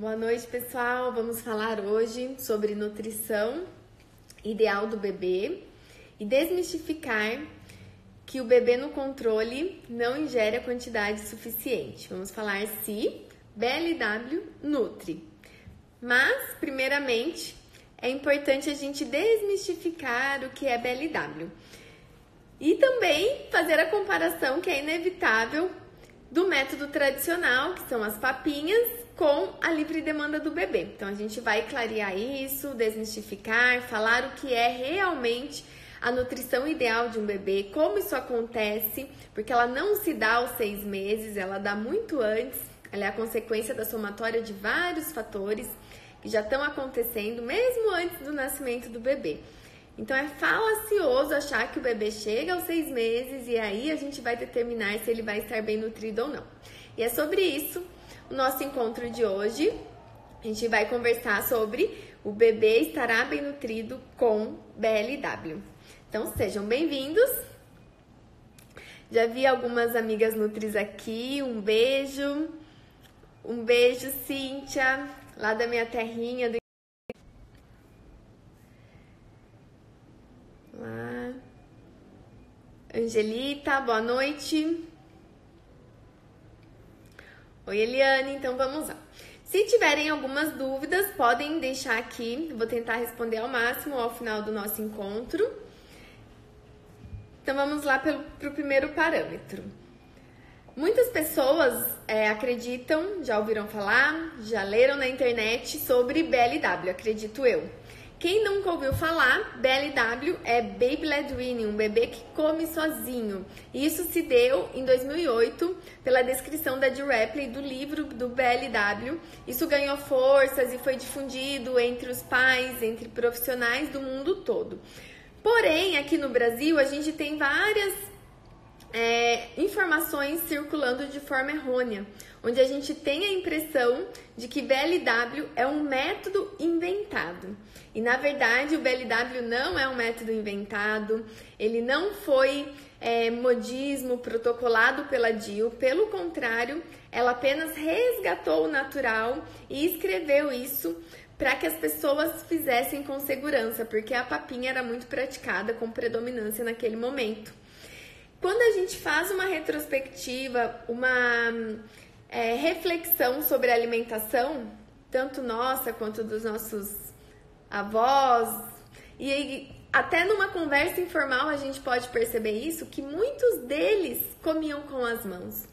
Boa noite, pessoal. Vamos falar hoje sobre nutrição ideal do bebê e desmistificar que o bebê no controle não ingere a quantidade suficiente. Vamos falar se BLW nutre. Mas, primeiramente, é importante a gente desmistificar o que é BLW. E também fazer a comparação que é inevitável do método tradicional, que são as papinhas, com a livre demanda do bebê. Então a gente vai clarear isso, desmistificar, falar o que é realmente a nutrição ideal de um bebê, como isso acontece, porque ela não se dá aos seis meses, ela dá muito antes, ela é a consequência da somatória de vários fatores que já estão acontecendo mesmo antes do nascimento do bebê. Então é falacioso achar que o bebê chega aos seis meses e aí a gente vai determinar se ele vai estar bem nutrido ou não. E é sobre isso o nosso encontro de hoje. A gente vai conversar sobre o bebê estará bem nutrido com BLW. Então sejam bem-vindos. Já vi algumas amigas nutris aqui. Um beijo. Um beijo, Cíntia lá da minha terrinha. Do... Lá. Angelita, boa noite. Oi, Eliane, então vamos lá. Se tiverem algumas dúvidas, podem deixar aqui, vou tentar responder ao máximo ao final do nosso encontro. Então vamos lá para o primeiro parâmetro. Muitas pessoas é, acreditam, já ouviram falar, já leram na internet sobre BLW, acredito eu. Quem nunca ouviu falar, BLW é Baby Led Weaning, um bebê que come sozinho. Isso se deu em 2008 pela descrição da Jill Rapley do livro do BLW. Isso ganhou forças e foi difundido entre os pais, entre profissionais do mundo todo. Porém, aqui no Brasil, a gente tem várias é, informações circulando de forma errônea, onde a gente tem a impressão de que BLW é um método inventado. E na verdade, o BLW não é um método inventado, ele não foi é, modismo protocolado pela DIL, pelo contrário, ela apenas resgatou o natural e escreveu isso para que as pessoas fizessem com segurança, porque a papinha era muito praticada com predominância naquele momento. Quando a gente faz uma retrospectiva, uma é, reflexão sobre alimentação, tanto nossa quanto dos nossos avós, e até numa conversa informal a gente pode perceber isso, que muitos deles comiam com as mãos.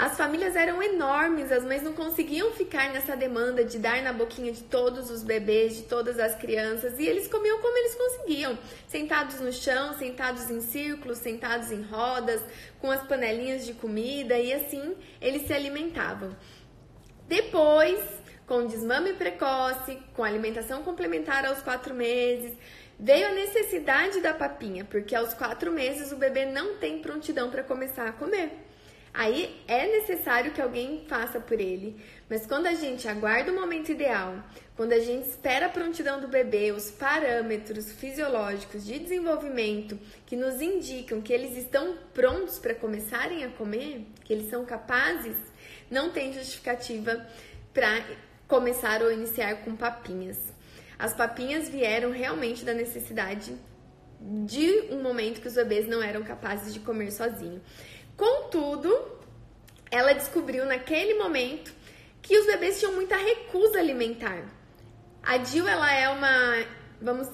As famílias eram enormes, as mães não conseguiam ficar nessa demanda de dar na boquinha de todos os bebês, de todas as crianças, e eles comiam como eles conseguiam, sentados no chão, sentados em círculos, sentados em rodas, com as panelinhas de comida, e assim eles se alimentavam. Depois, com desmame precoce, com alimentação complementar aos quatro meses, veio a necessidade da papinha, porque aos quatro meses o bebê não tem prontidão para começar a comer. Aí é necessário que alguém faça por ele. Mas quando a gente aguarda o momento ideal, quando a gente espera a prontidão do bebê, os parâmetros fisiológicos de desenvolvimento que nos indicam que eles estão prontos para começarem a comer, que eles são capazes, não tem justificativa para começar ou iniciar com papinhas. As papinhas vieram realmente da necessidade de um momento que os bebês não eram capazes de comer sozinho. Contudo, ela descobriu naquele momento que os bebês tinham muita recusa alimentar. A Jill, ela é uma, vamos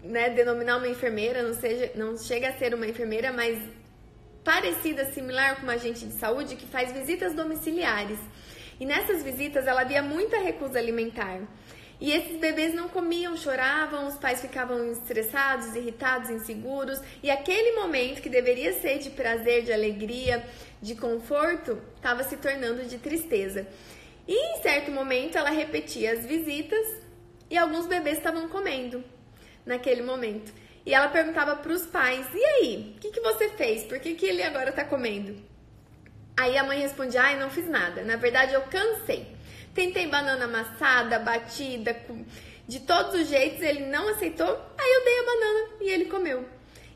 né, denominar uma enfermeira, não, seja, não chega a ser uma enfermeira, mas parecida, similar com uma agente de saúde que faz visitas domiciliares. E nessas visitas ela via muita recusa alimentar. E esses bebês não comiam, choravam, os pais ficavam estressados, irritados, inseguros, e aquele momento que deveria ser de prazer, de alegria, de conforto, estava se tornando de tristeza. E em certo momento ela repetia as visitas e alguns bebês estavam comendo naquele momento. E ela perguntava para os pais: E aí, o que, que você fez? Por que, que ele agora está comendo? Aí a mãe respondia: Ai, não fiz nada. Na verdade, eu cansei. Tentei banana amassada, batida, de todos os jeitos, ele não aceitou. Aí eu dei a banana e ele comeu.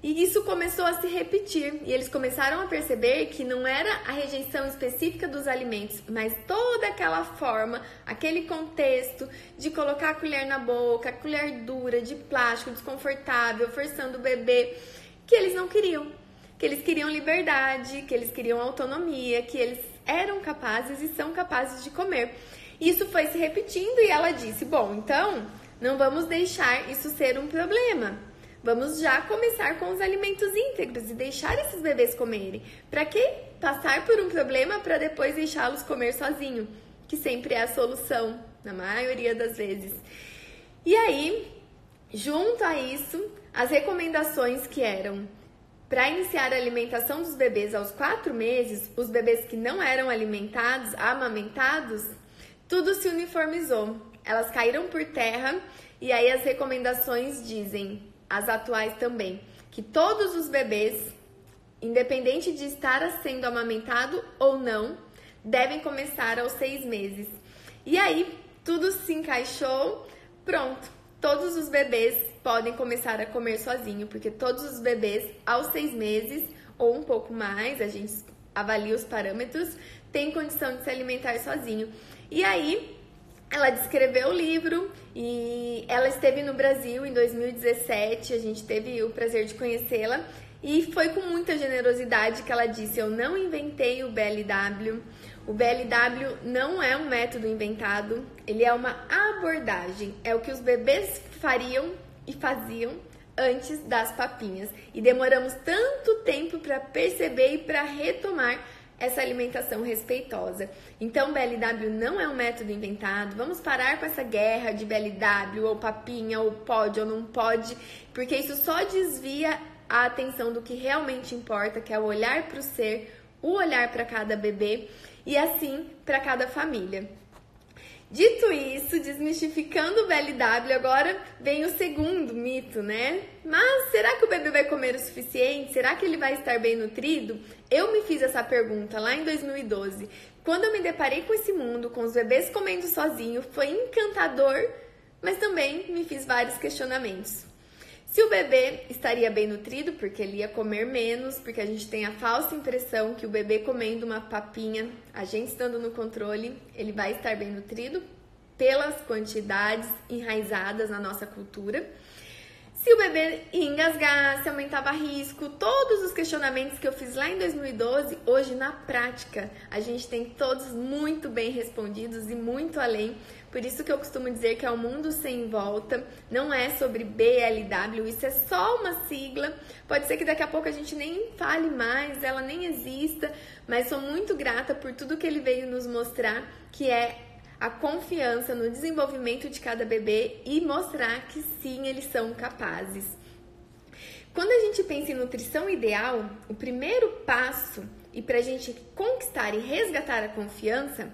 E isso começou a se repetir, e eles começaram a perceber que não era a rejeição específica dos alimentos, mas toda aquela forma, aquele contexto de colocar a colher na boca, a colher dura, de plástico, desconfortável, forçando o bebê, que eles não queriam. Que eles queriam liberdade, que eles queriam autonomia, que eles eram capazes e são capazes de comer. Isso foi se repetindo e ela disse: Bom, então não vamos deixar isso ser um problema Vamos já começar com os alimentos íntegros e deixar esses bebês comerem. Para que passar por um problema para depois deixá-los comer sozinho? Que sempre é a solução, na maioria das vezes. E aí, junto a isso, as recomendações que eram para iniciar a alimentação dos bebês aos quatro meses, os bebês que não eram alimentados, amamentados, tudo se uniformizou. Elas caíram por terra e aí as recomendações dizem as atuais também, que todos os bebês, independente de estar sendo amamentado ou não, devem começar aos seis meses. E aí, tudo se encaixou, pronto. Todos os bebês podem começar a comer sozinho, porque todos os bebês aos seis meses ou um pouco mais, a gente avalia os parâmetros, têm condição de se alimentar sozinho. E aí, ela descreveu o livro e ela esteve no Brasil em 2017. A gente teve o prazer de conhecê-la e foi com muita generosidade que ela disse: Eu não inventei o BLW. O BLW não é um método inventado, ele é uma abordagem. É o que os bebês fariam e faziam antes das papinhas. E demoramos tanto tempo para perceber e para retomar essa alimentação respeitosa. Então, BLW não é um método inventado. Vamos parar com essa guerra de BLW ou papinha ou pode ou não pode, porque isso só desvia a atenção do que realmente importa, que é o olhar para o ser, o olhar para cada bebê e assim para cada família. Dito isso, desmistificando o BLW, agora vem o segundo mito, né? Mas será que o bebê vai comer o suficiente? Será que ele vai estar bem nutrido? Eu me fiz essa pergunta lá em 2012. Quando eu me deparei com esse mundo, com os bebês comendo sozinho, foi encantador, mas também me fiz vários questionamentos. Se o bebê estaria bem nutrido, porque ele ia comer menos, porque a gente tem a falsa impressão que o bebê comendo uma papinha, a gente estando no controle, ele vai estar bem nutrido pelas quantidades enraizadas na nossa cultura. Se o bebê engasgar, se aumentava risco, todos os questionamentos que eu fiz lá em 2012, hoje na prática, a gente tem todos muito bem respondidos e muito além, por isso que eu costumo dizer que é o mundo sem volta, não é sobre BLW, isso é só uma sigla. Pode ser que daqui a pouco a gente nem fale mais, ela nem exista, mas sou muito grata por tudo que ele veio nos mostrar, que é a confiança no desenvolvimento de cada bebê e mostrar que sim, eles são capazes. Quando a gente pensa em nutrição ideal, o primeiro passo e para a gente conquistar e resgatar a confiança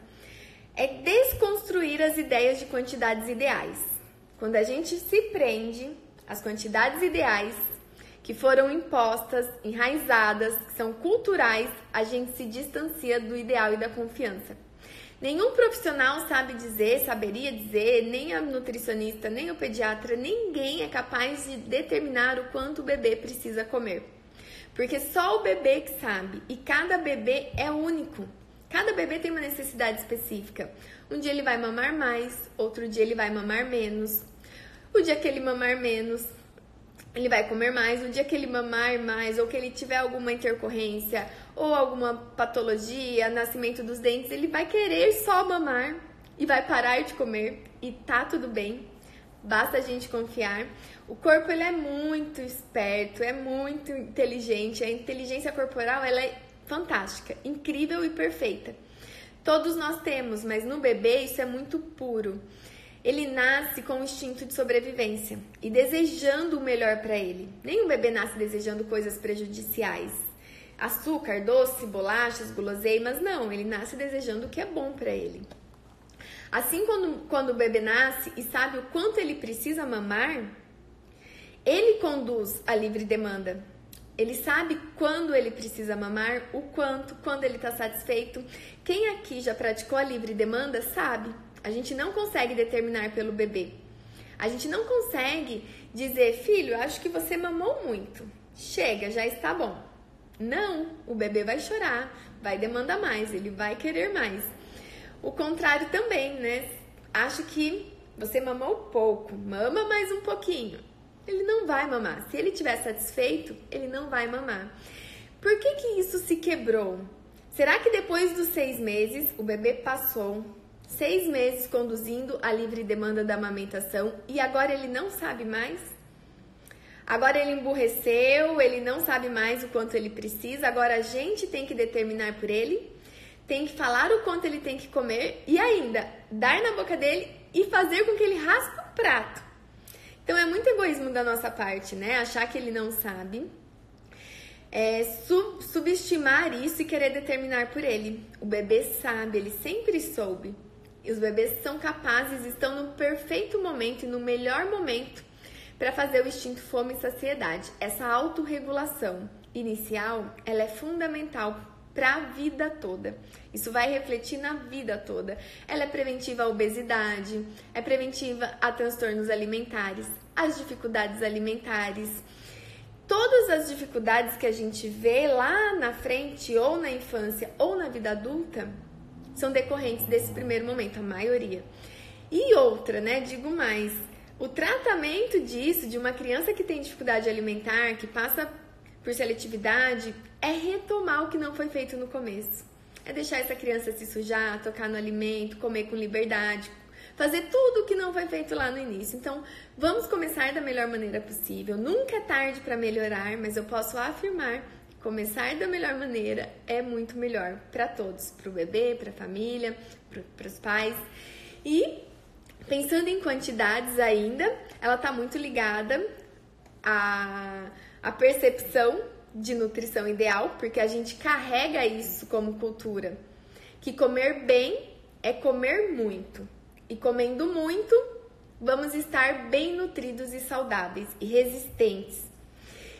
é desconstruir as ideias de quantidades ideais. Quando a gente se prende às quantidades ideais que foram impostas, enraizadas, que são culturais, a gente se distancia do ideal e da confiança. Nenhum profissional sabe dizer, saberia dizer, nem a nutricionista, nem o pediatra, ninguém é capaz de determinar o quanto o bebê precisa comer. Porque só o bebê que sabe e cada bebê é único. Cada bebê tem uma necessidade específica. Um dia ele vai mamar mais, outro dia ele vai mamar menos. O dia que ele mamar menos, ele vai comer mais. O dia que ele mamar mais, ou que ele tiver alguma intercorrência, ou alguma patologia, nascimento dos dentes, ele vai querer só mamar e vai parar de comer. E tá tudo bem. Basta a gente confiar. O corpo ele é muito esperto, é muito inteligente. A inteligência corporal ela é fantástica, incrível e perfeita. Todos nós temos, mas no bebê isso é muito puro. Ele nasce com o instinto de sobrevivência e desejando o melhor para ele. Nenhum bebê nasce desejando coisas prejudiciais. Açúcar, doce, bolachas, guloseimas, não, ele nasce desejando o que é bom para ele. Assim, quando, quando o bebê nasce e sabe o quanto ele precisa mamar, ele conduz a livre demanda. Ele sabe quando ele precisa mamar, o quanto, quando ele está satisfeito. Quem aqui já praticou a livre demanda sabe. A gente não consegue determinar pelo bebê. A gente não consegue dizer, filho, acho que você mamou muito. chega, já está bom. Não, o bebê vai chorar, vai demandar mais, ele vai querer mais. O contrário também, né? Acho que você mamou pouco, mama mais um pouquinho. Ele não vai mamar. Se ele estiver satisfeito, ele não vai mamar. Por que, que isso se quebrou? Será que depois dos seis meses o bebê passou seis meses conduzindo a livre demanda da amamentação e agora ele não sabe mais? Agora ele emburreceu, ele não sabe mais o quanto ele precisa, agora a gente tem que determinar por ele, tem que falar o quanto ele tem que comer e ainda dar na boca dele e fazer com que ele raspe o prato. Então é muito egoísmo da nossa parte, né? Achar que ele não sabe. É, sub subestimar isso e querer determinar por ele. O bebê sabe, ele sempre soube. E os bebês são capazes, estão no perfeito momento e no melhor momento para fazer o instinto fome e saciedade. Essa autorregulação inicial, ela é fundamental para a vida toda. Isso vai refletir na vida toda. Ela é preventiva à obesidade, é preventiva a transtornos alimentares, às dificuldades alimentares. Todas as dificuldades que a gente vê lá na frente, ou na infância, ou na vida adulta, são decorrentes desse primeiro momento, a maioria. E outra, né? Digo mais, o tratamento disso, de uma criança que tem dificuldade alimentar, que passa por seletividade, é retomar o que não foi feito no começo. É deixar essa criança se sujar, tocar no alimento, comer com liberdade, fazer tudo o que não foi feito lá no início. Então, vamos começar da melhor maneira possível. Nunca é tarde para melhorar, mas eu posso afirmar começar da melhor maneira é muito melhor para todos, para o bebê, para a família, para os pais. E Pensando em quantidades ainda, ela está muito ligada à, à percepção de nutrição ideal, porque a gente carrega isso como cultura. Que comer bem é comer muito. E comendo muito, vamos estar bem nutridos e saudáveis e resistentes.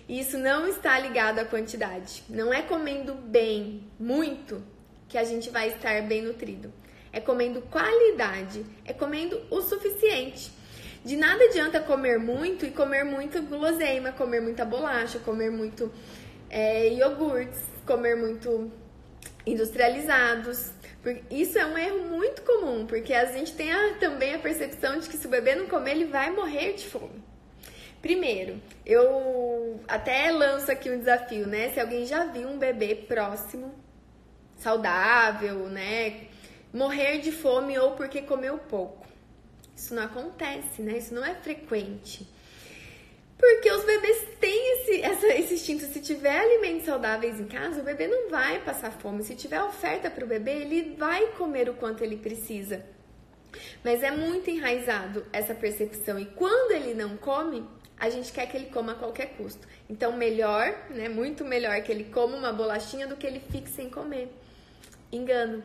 E isso não está ligado à quantidade. Não é comendo bem, muito, que a gente vai estar bem nutrido é comendo qualidade, é comendo o suficiente. De nada adianta comer muito e comer muito guloseima, comer muita bolacha, comer muito é, iogurtes, comer muito industrializados. Isso é um erro muito comum, porque a gente tem a, também a percepção de que se o bebê não comer, ele vai morrer de fome. Primeiro, eu até lanço aqui um desafio, né? Se alguém já viu um bebê próximo, saudável, né? morrer de fome ou porque comeu pouco. Isso não acontece, né? Isso não é frequente. Porque os bebês têm esse, essa, esse instinto. Se tiver alimentos saudáveis em casa, o bebê não vai passar fome. Se tiver oferta para o bebê, ele vai comer o quanto ele precisa. Mas é muito enraizado essa percepção. E quando ele não come, a gente quer que ele coma a qualquer custo. Então, melhor, né? Muito melhor que ele coma uma bolachinha do que ele fique sem comer. Engano.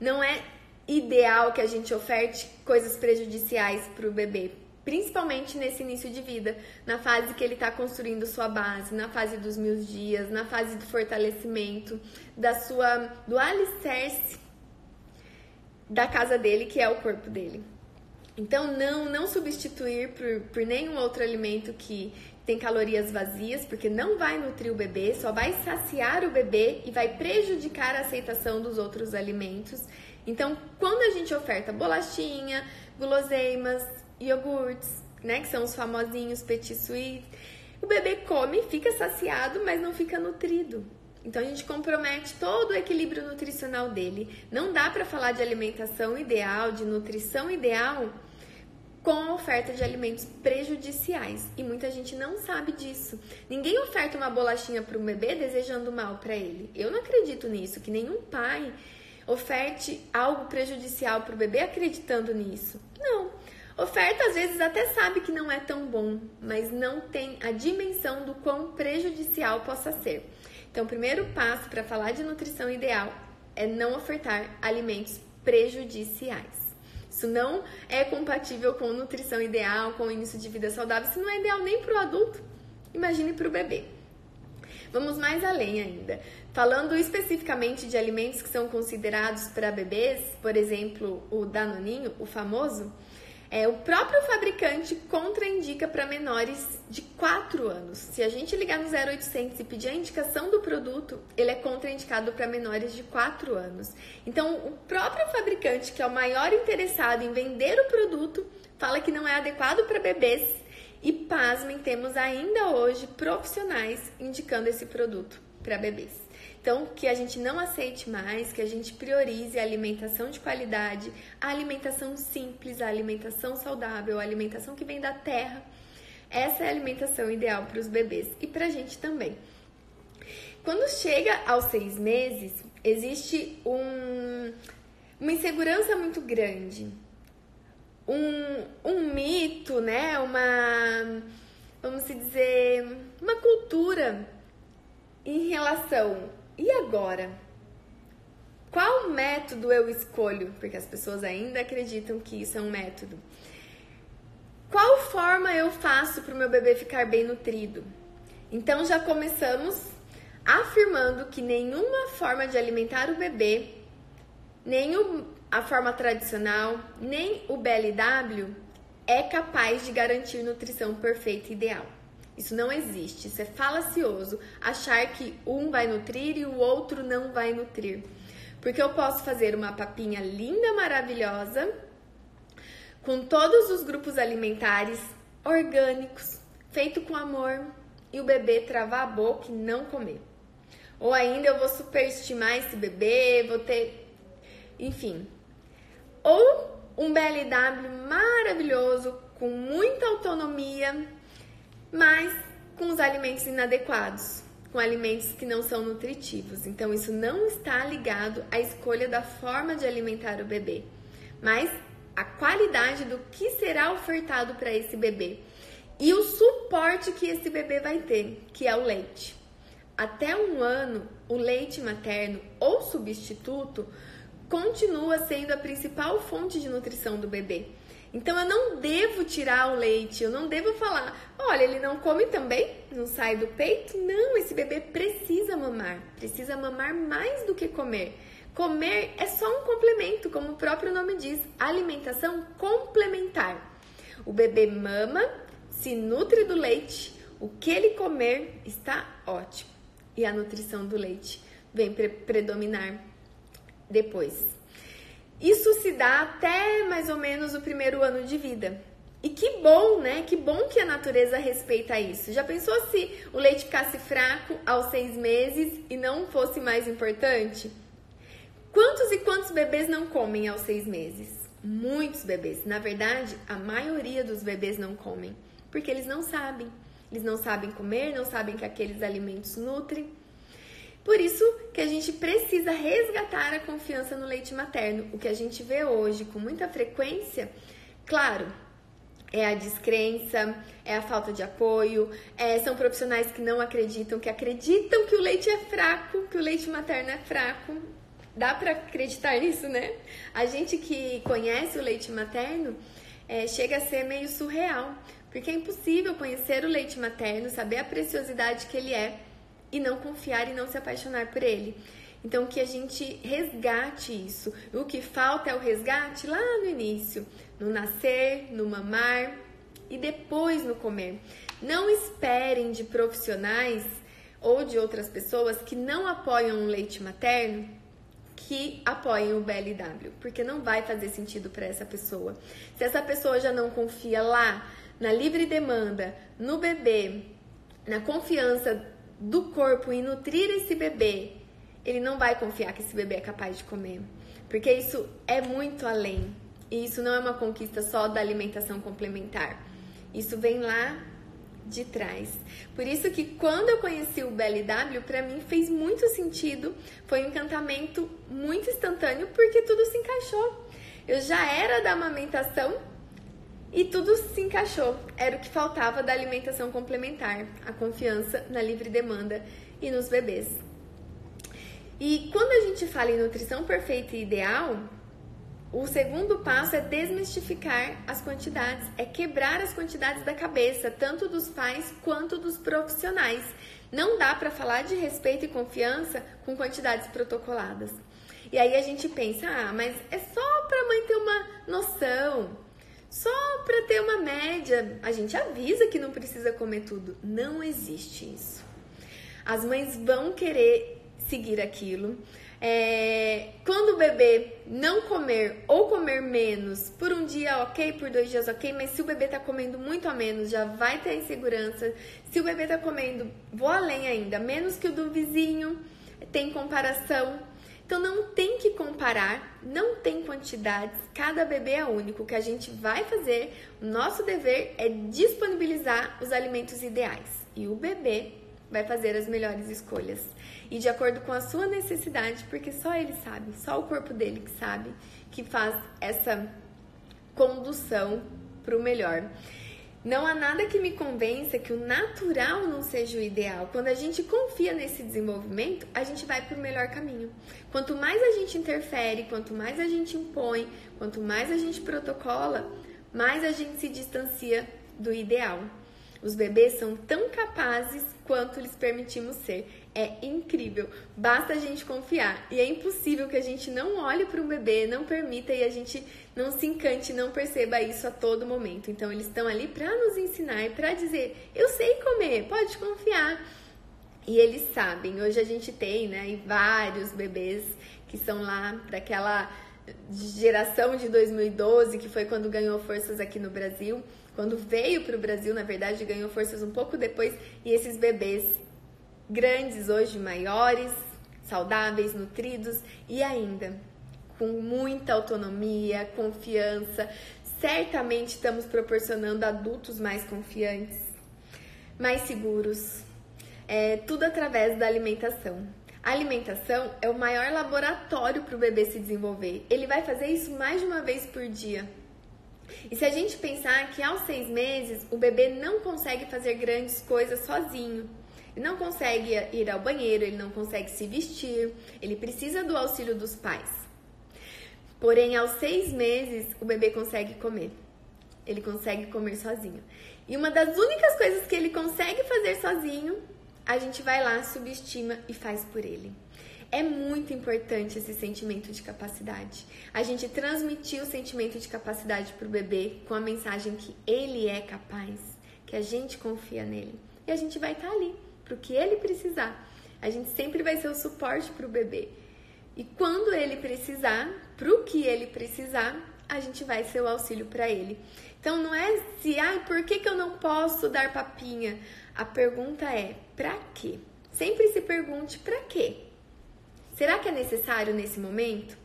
Não é ideal que a gente oferte coisas prejudiciais para o bebê, principalmente nesse início de vida, na fase que ele está construindo sua base, na fase dos mil dias, na fase do fortalecimento, da sua, do alicerce da casa dele, que é o corpo dele. Então, não, não substituir por, por nenhum outro alimento que tem calorias vazias, porque não vai nutrir o bebê, só vai saciar o bebê e vai prejudicar a aceitação dos outros alimentos. Então, quando a gente oferta bolachinha, guloseimas, iogurtes, né, que são os famosinhos petit suisse, o bebê come, fica saciado, mas não fica nutrido. Então a gente compromete todo o equilíbrio nutricional dele. Não dá para falar de alimentação ideal, de nutrição ideal com a oferta de alimentos prejudiciais e muita gente não sabe disso. Ninguém oferta uma bolachinha para um bebê desejando mal para ele. Eu não acredito nisso, que nenhum pai oferte algo prejudicial para o bebê acreditando nisso. Não. Oferta às vezes até sabe que não é tão bom, mas não tem a dimensão do quão prejudicial possa ser. Então, o primeiro passo para falar de nutrição ideal é não ofertar alimentos prejudiciais. Isso não é compatível com nutrição ideal, com início de vida saudável. Isso não é ideal nem para o adulto, imagine para o bebê. Vamos mais além ainda. Falando especificamente de alimentos que são considerados para bebês, por exemplo, o danoninho, o famoso, É, o próprio fabricante contraindica para menores de 4 anos. Se a gente ligar no 0800 e pedir a indicação do produto, ele é contraindicado para menores de 4 anos. Então, o próprio fabricante, que é o maior interessado em vender o produto, fala que não é adequado para bebês. E pasmem, temos ainda hoje profissionais indicando esse produto para bebês. Então, que a gente não aceite mais, que a gente priorize a alimentação de qualidade, a alimentação simples, a alimentação saudável, a alimentação que vem da terra. Essa é a alimentação ideal para os bebês e para a gente também. Quando chega aos seis meses, existe um, uma insegurança muito grande, um, um mito, né? Uma, vamos dizer, uma cultura em relação e agora? Qual método eu escolho? Porque as pessoas ainda acreditam que isso é um método. Qual forma eu faço para o meu bebê ficar bem nutrido? Então já começamos afirmando que nenhuma forma de alimentar o bebê, nem o, a forma tradicional, nem o BLW é capaz de garantir nutrição perfeita e ideal. Isso não existe, isso é falacioso achar que um vai nutrir e o outro não vai nutrir. Porque eu posso fazer uma papinha linda, maravilhosa, com todos os grupos alimentares orgânicos, feito com amor, e o bebê travar a boca e não comer. Ou ainda eu vou superestimar esse bebê, vou ter. Enfim. Ou um BLW maravilhoso, com muita autonomia, mas com os alimentos inadequados, com alimentos que não são nutritivos. Então, isso não está ligado à escolha da forma de alimentar o bebê, mas a qualidade do que será ofertado para esse bebê e o suporte que esse bebê vai ter, que é o leite. Até um ano, o leite materno ou substituto continua sendo a principal fonte de nutrição do bebê. Então eu não devo tirar o leite, eu não devo falar, olha, ele não come também, não sai do peito. Não, esse bebê precisa mamar, precisa mamar mais do que comer. Comer é só um complemento, como o próprio nome diz, alimentação complementar. O bebê mama, se nutre do leite, o que ele comer está ótimo. E a nutrição do leite vem pre predominar depois. Isso se dá até mais ou menos o primeiro ano de vida. E que bom, né? Que bom que a natureza respeita isso. Já pensou se o leite ficasse fraco aos seis meses e não fosse mais importante? Quantos e quantos bebês não comem aos seis meses? Muitos bebês. Na verdade, a maioria dos bebês não comem, porque eles não sabem. Eles não sabem comer, não sabem que aqueles alimentos nutrem. Por isso que a gente precisa resgatar a confiança no leite materno. O que a gente vê hoje com muita frequência, claro, é a descrença, é a falta de apoio, é, são profissionais que não acreditam, que acreditam que o leite é fraco, que o leite materno é fraco. Dá para acreditar nisso, né? A gente que conhece o leite materno é, chega a ser meio surreal, porque é impossível conhecer o leite materno, saber a preciosidade que ele é e não confiar e não se apaixonar por ele. Então, que a gente resgate isso. O que falta é o resgate lá no início, no nascer, no mamar e depois no comer. Não esperem de profissionais ou de outras pessoas que não apoiam o leite materno que apoiem o BLW, porque não vai fazer sentido para essa pessoa. Se essa pessoa já não confia lá na livre demanda, no bebê, na confiança do corpo e nutrir esse bebê, ele não vai confiar que esse bebê é capaz de comer. Porque isso é muito além. E isso não é uma conquista só da alimentação complementar. Isso vem lá de trás. Por isso que quando eu conheci o BLW, para mim fez muito sentido, foi um encantamento muito instantâneo porque tudo se encaixou. Eu já era da amamentação e tudo se encaixou. Era o que faltava da alimentação complementar, a confiança na livre demanda e nos bebês. E quando a gente fala em nutrição perfeita e ideal, o segundo passo é desmistificar as quantidades, é quebrar as quantidades da cabeça, tanto dos pais quanto dos profissionais. Não dá para falar de respeito e confiança com quantidades protocoladas. E aí a gente pensa, ah, mas é só para mãe ter uma noção, só para ter uma média. A gente avisa que não precisa comer tudo. Não existe isso. As mães vão querer seguir aquilo. É, quando o bebê não comer ou comer menos, por um dia ok, por dois dias ok, mas se o bebê tá comendo muito a menos, já vai ter insegurança. Se o bebê tá comendo, vou além ainda, menos que o do vizinho, tem comparação. Então não tem que comparar, não tem quantidades, cada bebê é único. O que a gente vai fazer, o nosso dever é disponibilizar os alimentos ideais. E o bebê vai fazer as melhores escolhas. E de acordo com a sua necessidade, porque só ele sabe, só o corpo dele que sabe, que faz essa condução para o melhor. Não há nada que me convença que o natural não seja o ideal. Quando a gente confia nesse desenvolvimento, a gente vai para o melhor caminho. Quanto mais a gente interfere, quanto mais a gente impõe, quanto mais a gente protocola, mais a gente se distancia do ideal. Os bebês são tão capazes quanto lhes permitimos ser. É incrível, basta a gente confiar. E é impossível que a gente não olhe para um bebê, não permita e a gente não se encante, não perceba isso a todo momento. Então, eles estão ali para nos ensinar para dizer: eu sei comer, pode confiar. E eles sabem. Hoje a gente tem, né, vários bebês que são lá daquela geração de 2012, que foi quando ganhou forças aqui no Brasil quando veio para o Brasil, na verdade, ganhou forças um pouco depois, e esses bebês grandes hoje, maiores, saudáveis, nutridos e ainda com muita autonomia, confiança. Certamente estamos proporcionando adultos mais confiantes, mais seguros. É, tudo através da alimentação. A alimentação é o maior laboratório para o bebê se desenvolver. Ele vai fazer isso mais de uma vez por dia. E se a gente pensar que aos seis meses o bebê não consegue fazer grandes coisas sozinho, ele não consegue ir ao banheiro, ele não consegue se vestir, ele precisa do auxílio dos pais. Porém, aos seis meses o bebê consegue comer, ele consegue comer sozinho. E uma das únicas coisas que ele consegue fazer sozinho, a gente vai lá, subestima e faz por ele. É muito importante esse sentimento de capacidade. A gente transmitir o sentimento de capacidade para o bebê com a mensagem que ele é capaz, que a gente confia nele. E a gente vai estar tá ali para o que ele precisar. A gente sempre vai ser o suporte para o bebê. E quando ele precisar, para o que ele precisar, a gente vai ser o auxílio para ele. Então não é se, ai, por que, que eu não posso dar papinha? A pergunta é, para quê? Sempre se pergunte para quê? Será que é necessário nesse momento?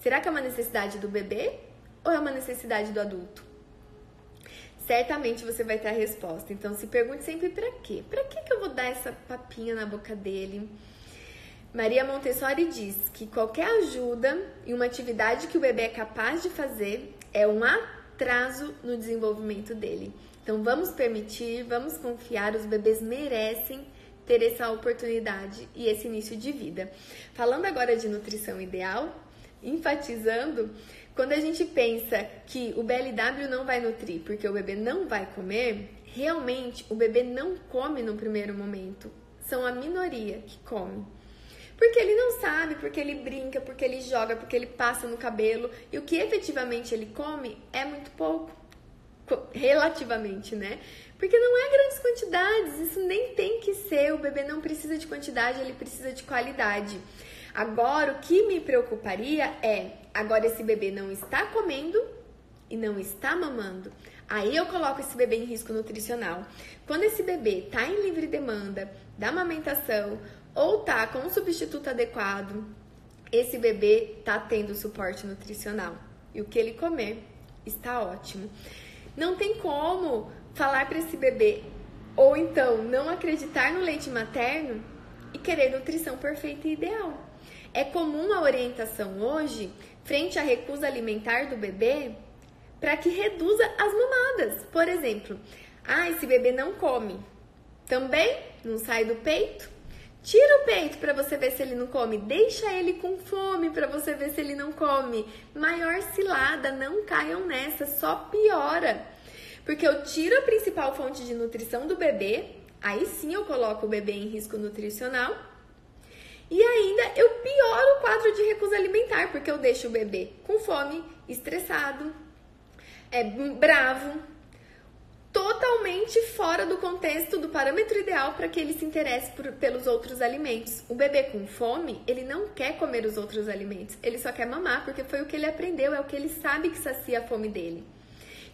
Será que é uma necessidade do bebê ou é uma necessidade do adulto? Certamente você vai ter a resposta. Então se pergunte sempre para quê? Para que, que eu vou dar essa papinha na boca dele? Maria Montessori diz que qualquer ajuda em uma atividade que o bebê é capaz de fazer é um atraso no desenvolvimento dele. Então vamos permitir, vamos confiar, os bebês merecem ter essa oportunidade e esse início de vida. Falando agora de nutrição ideal, enfatizando, quando a gente pensa que o BLW não vai nutrir porque o bebê não vai comer, realmente o bebê não come no primeiro momento. São a minoria que come. Porque ele não sabe, porque ele brinca, porque ele joga, porque ele passa no cabelo. E o que efetivamente ele come é muito pouco. Relativamente, né? Porque não é grandes quantidades, isso nem tem que ser. O bebê não precisa de quantidade, ele precisa de qualidade. Agora, o que me preocuparia é: agora esse bebê não está comendo e não está mamando. Aí eu coloco esse bebê em risco nutricional. Quando esse bebê está em livre demanda da amamentação ou tá com um substituto adequado, esse bebê está tendo suporte nutricional. E o que ele comer está ótimo. Não tem como falar para esse bebê ou então não acreditar no leite materno e querer nutrição perfeita e ideal. É comum a orientação hoje, frente à recusa alimentar do bebê, para que reduza as mamadas. Por exemplo, ah, esse bebê não come. Também não sai do peito? Tira o peito para você ver se ele não come. Deixa ele com fome para você ver se ele não come. Maior cilada, não caiam nessa, só piora. Porque eu tiro a principal fonte de nutrição do bebê, aí sim eu coloco o bebê em risco nutricional. E ainda eu pioro o quadro de recusa alimentar, porque eu deixo o bebê com fome, estressado, é bravo, totalmente fora do contexto do parâmetro ideal para que ele se interesse por, pelos outros alimentos. O bebê com fome, ele não quer comer os outros alimentos, ele só quer mamar porque foi o que ele aprendeu, é o que ele sabe que sacia a fome dele.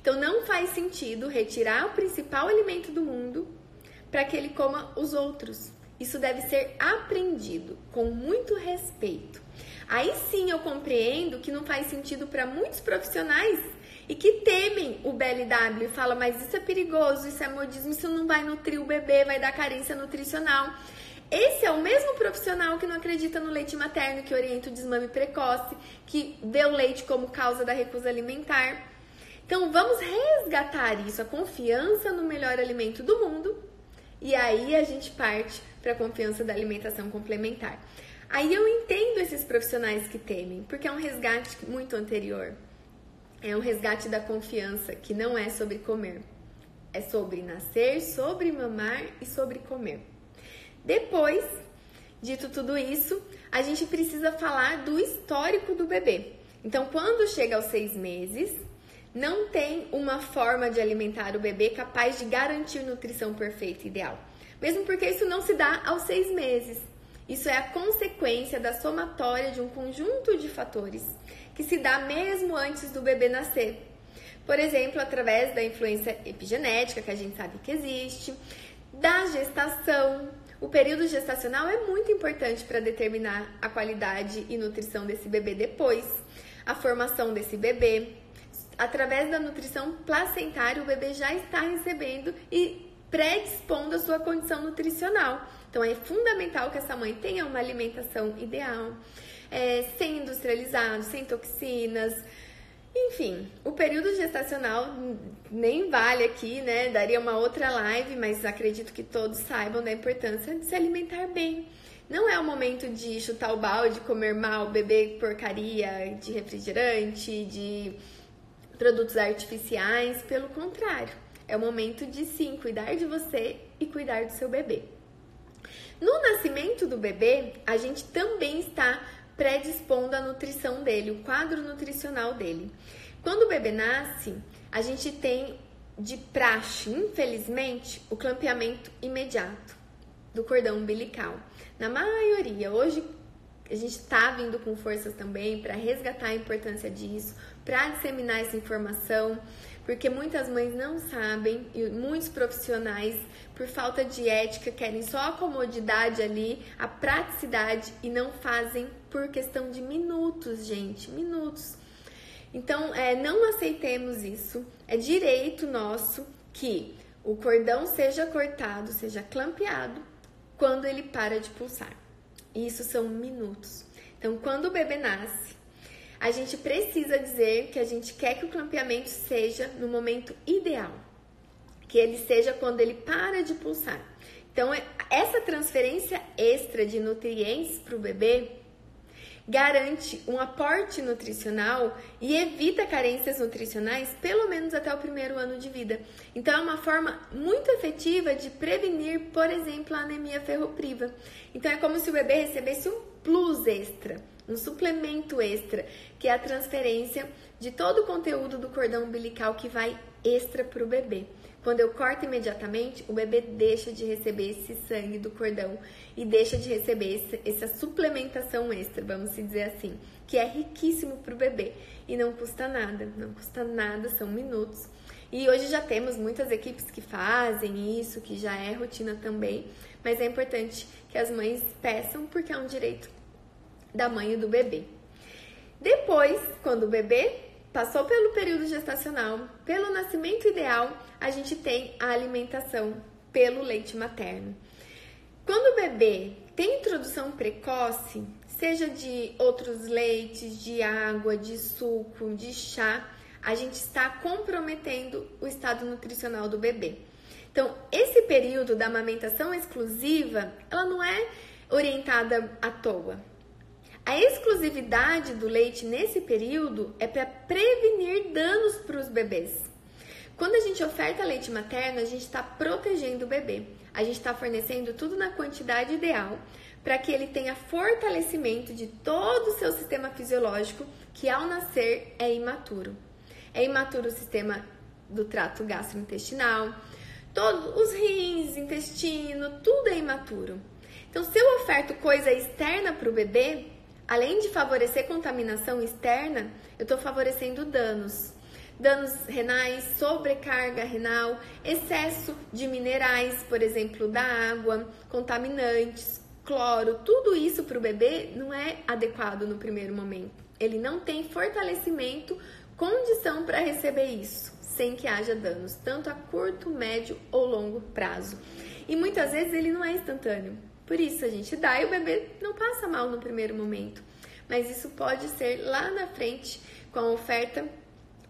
Então não faz sentido retirar o principal alimento do mundo para que ele coma os outros. Isso deve ser aprendido com muito respeito. Aí sim eu compreendo que não faz sentido para muitos profissionais e que temem o BLW e falam, mas isso é perigoso, isso é modismo, isso não vai nutrir o bebê, vai dar carência nutricional. Esse é o mesmo profissional que não acredita no leite materno, que orienta o desmame precoce, que vê o leite como causa da recusa alimentar. Então vamos resgatar isso, a confiança no melhor alimento do mundo, e aí a gente parte para a confiança da alimentação complementar. Aí eu entendo esses profissionais que temem, porque é um resgate muito anterior. É um resgate da confiança que não é sobre comer. É sobre nascer, sobre mamar e sobre comer. Depois, dito tudo isso, a gente precisa falar do histórico do bebê. Então, quando chega aos seis meses, não tem uma forma de alimentar o bebê capaz de garantir nutrição perfeita e ideal. Mesmo porque isso não se dá aos seis meses. Isso é a consequência da somatória de um conjunto de fatores que se dá mesmo antes do bebê nascer. Por exemplo, através da influência epigenética, que a gente sabe que existe, da gestação. O período gestacional é muito importante para determinar a qualidade e nutrição desse bebê depois, a formação desse bebê. Através da nutrição placentária, o bebê já está recebendo e predispondo a sua condição nutricional. Então, é fundamental que essa mãe tenha uma alimentação ideal é, sem industrializados, sem toxinas. Enfim, o período gestacional nem vale aqui, né? Daria uma outra live, mas acredito que todos saibam da importância de se alimentar bem. Não é o momento de chutar o balde, comer mal, beber porcaria de refrigerante, de produtos artificiais, pelo contrário. É o momento de sim cuidar de você e cuidar do seu bebê. No nascimento do bebê, a gente também está predispondo a nutrição dele, o quadro nutricional dele. Quando o bebê nasce, a gente tem de praxe, infelizmente, o clampeamento imediato do cordão umbilical. Na maioria, hoje a gente está vindo com forças também para resgatar a importância disso, para disseminar essa informação porque muitas mães não sabem e muitos profissionais, por falta de ética, querem só a comodidade ali, a praticidade e não fazem por questão de minutos, gente, minutos. Então, é, não aceitemos isso. É direito nosso que o cordão seja cortado, seja clampeado quando ele para de pulsar. Isso são minutos. Então, quando o bebê nasce, a gente precisa dizer que a gente quer que o clampeamento seja no momento ideal, que ele seja quando ele para de pulsar. Então, é, essa transferência extra de nutrientes para o bebê garante um aporte nutricional e evita carências nutricionais pelo menos até o primeiro ano de vida. Então é uma forma muito efetiva de prevenir, por exemplo, a anemia ferropriva. Então é como se o bebê recebesse um plus extra um suplemento extra, que é a transferência de todo o conteúdo do cordão umbilical que vai extra para o bebê. Quando eu corto imediatamente, o bebê deixa de receber esse sangue do cordão e deixa de receber esse, essa suplementação extra, vamos dizer assim, que é riquíssimo para o bebê e não custa nada, não custa nada, são minutos. E hoje já temos muitas equipes que fazem isso, que já é rotina também, mas é importante que as mães peçam porque é um direito da mãe e do bebê. Depois, quando o bebê passou pelo período gestacional, pelo nascimento ideal, a gente tem a alimentação pelo leite materno. Quando o bebê tem introdução precoce, seja de outros leites, de água, de suco, de chá, a gente está comprometendo o estado nutricional do bebê. Então, esse período da amamentação exclusiva, ela não é orientada à toa. A exclusividade do leite nesse período é para prevenir danos para os bebês. Quando a gente oferta leite materno, a gente está protegendo o bebê. A gente está fornecendo tudo na quantidade ideal para que ele tenha fortalecimento de todo o seu sistema fisiológico, que ao nascer é imaturo. é imaturo o sistema do trato gastrointestinal, todos os rins, intestino, tudo é imaturo. Então, se eu oferto coisa externa para o bebê, além de favorecer contaminação externa, eu estou favorecendo danos. Danos renais, sobrecarga renal, excesso de minerais, por exemplo, da água, contaminantes, cloro, tudo isso para o bebê não é adequado no primeiro momento. Ele não tem fortalecimento, condição para receber isso, sem que haja danos, tanto a curto, médio ou longo prazo. E muitas vezes ele não é instantâneo. Por isso a gente dá e o bebê não passa mal no primeiro momento. Mas isso pode ser lá na frente, com a oferta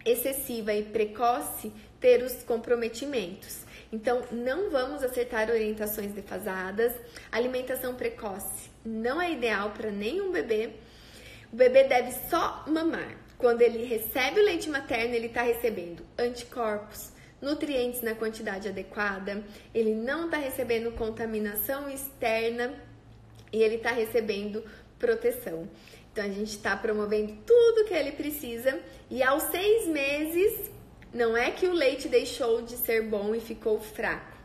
excessiva e precoce, ter os comprometimentos. Então, não vamos acertar orientações defasadas. Alimentação precoce não é ideal para nenhum bebê. O bebê deve só mamar. Quando ele recebe o leite materno, ele está recebendo anticorpos, nutrientes na quantidade adequada, ele não está recebendo contaminação externa e ele está recebendo proteção. Então a gente está promovendo tudo que ele precisa e aos seis meses não é que o leite deixou de ser bom e ficou fraco.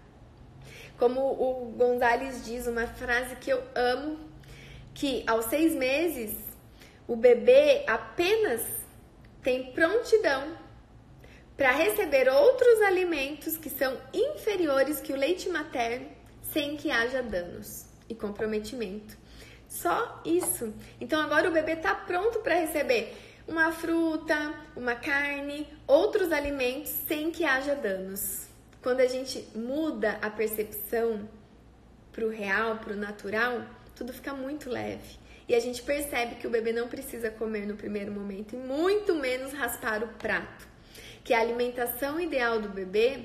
Como o Gonzales diz, uma frase que eu amo, que aos seis meses o bebê apenas tem prontidão para receber outros alimentos que são inferiores que o leite materno sem que haja danos e comprometimento. Só isso. Então agora o bebê está pronto para receber uma fruta, uma carne, outros alimentos sem que haja danos. Quando a gente muda a percepção para o real, para o natural, tudo fica muito leve. E a gente percebe que o bebê não precisa comer no primeiro momento e muito menos raspar o prato que a alimentação ideal do bebê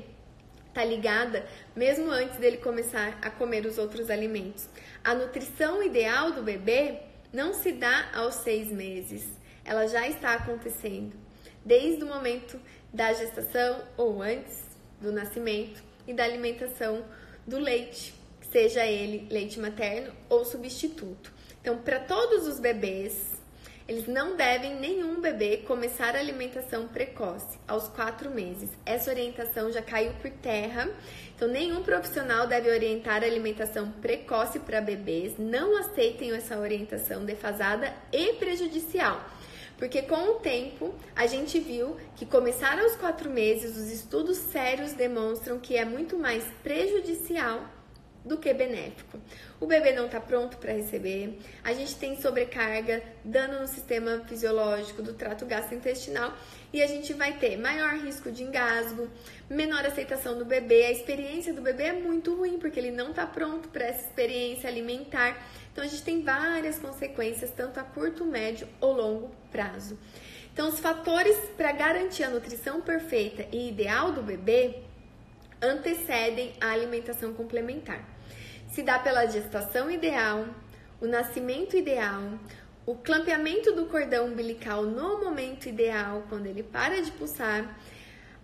está ligada mesmo antes dele começar a comer os outros alimentos. A nutrição ideal do bebê não se dá aos seis meses, ela já está acontecendo desde o momento da gestação ou antes do nascimento e da alimentação do leite, seja ele leite materno ou substituto. Então, para todos os bebês, eles não devem nenhum bebê começar a alimentação precoce aos quatro meses. Essa orientação já caiu por terra. Então, nenhum profissional deve orientar a alimentação precoce para bebês. Não aceitem essa orientação defasada e prejudicial. Porque com o tempo a gente viu que começar aos quatro meses, os estudos sérios demonstram que é muito mais prejudicial do que benéfico. O bebê não está pronto para receber, a gente tem sobrecarga, dano no sistema fisiológico do trato gastrointestinal e a gente vai ter maior risco de engasgo, menor aceitação do bebê. A experiência do bebê é muito ruim porque ele não está pronto para essa experiência alimentar. Então a gente tem várias consequências, tanto a curto, médio ou longo prazo. Então, os fatores para garantir a nutrição perfeita e ideal do bebê antecedem a alimentação complementar. Se dá pela gestação ideal, o nascimento ideal, o clampeamento do cordão umbilical no momento ideal, quando ele para de pulsar,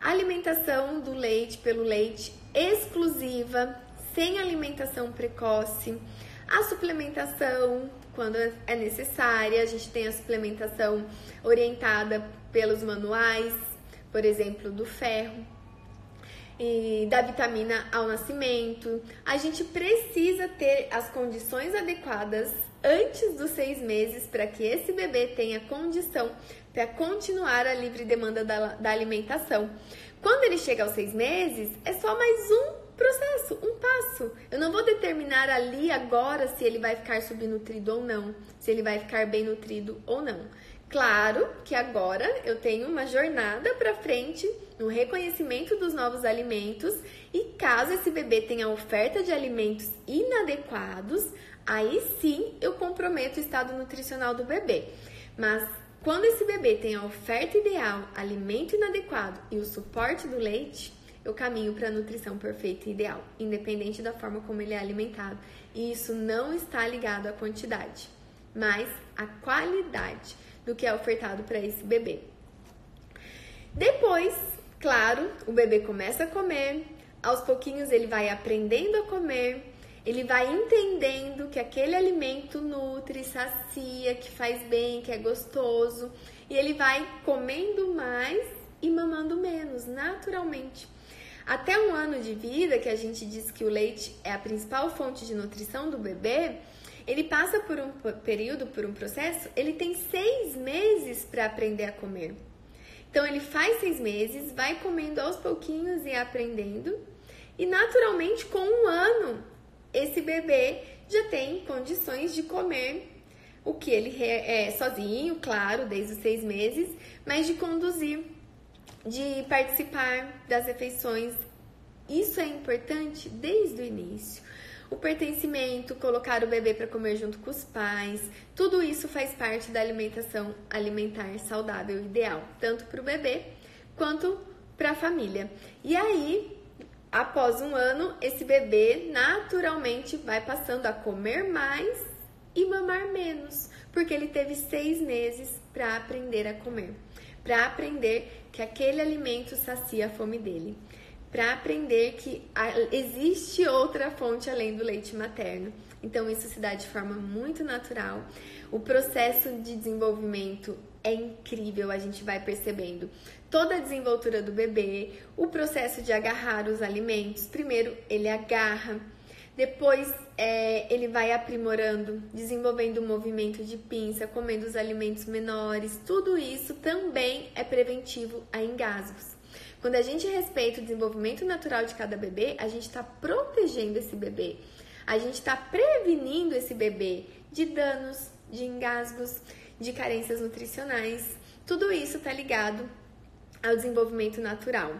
alimentação do leite pelo leite exclusiva, sem alimentação precoce, a suplementação quando é necessária, a gente tem a suplementação orientada pelos manuais, por exemplo, do ferro e da vitamina ao nascimento. A gente precisa ter as condições adequadas antes dos seis meses para que esse bebê tenha condição para continuar a livre demanda da, da alimentação. Quando ele chega aos seis meses, é só mais um processo, um passo. Eu não vou determinar ali agora se ele vai ficar subnutrido ou não, se ele vai ficar bem nutrido ou não. Claro que agora eu tenho uma jornada para frente no reconhecimento dos novos alimentos e caso esse bebê tenha oferta de alimentos inadequados, aí sim eu comprometo o estado nutricional do bebê. Mas quando esse bebê tem a oferta ideal, alimento inadequado e o suporte do leite, eu caminho para a nutrição perfeita e ideal, independente da forma como ele é alimentado. E isso não está ligado à quantidade, mas à qualidade do que é ofertado para esse bebê. Depois, claro, o bebê começa a comer, aos pouquinhos ele vai aprendendo a comer, ele vai entendendo que aquele alimento nutre, sacia, que faz bem, que é gostoso, e ele vai comendo mais e mamando menos, naturalmente. Até um ano de vida, que a gente diz que o leite é a principal fonte de nutrição do bebê, ele passa por um período, por um processo, ele tem seis meses para aprender a comer. Então ele faz seis meses, vai comendo aos pouquinhos e aprendendo, e naturalmente com um ano esse bebê já tem condições de comer o que ele é sozinho, claro, desde os seis meses, mas de conduzir, de participar das refeições. Isso é importante desde o início. O pertencimento, colocar o bebê para comer junto com os pais, tudo isso faz parte da alimentação alimentar saudável ideal, tanto para o bebê quanto para a família. E aí, após um ano, esse bebê naturalmente vai passando a comer mais e mamar menos, porque ele teve seis meses para aprender a comer, para aprender que aquele alimento sacia a fome dele, para aprender que existe outra fonte além do leite materno. Então, isso se dá de forma muito natural. O processo de desenvolvimento é incrível, a gente vai percebendo toda a desenvoltura do bebê, o processo de agarrar os alimentos. Primeiro, ele agarra depois é, ele vai aprimorando, desenvolvendo o movimento de pinça, comendo os alimentos menores. Tudo isso também é preventivo a engasgos. Quando a gente respeita o desenvolvimento natural de cada bebê, a gente está protegendo esse bebê. A gente está prevenindo esse bebê de danos, de engasgos, de carências nutricionais. Tudo isso está ligado ao desenvolvimento natural.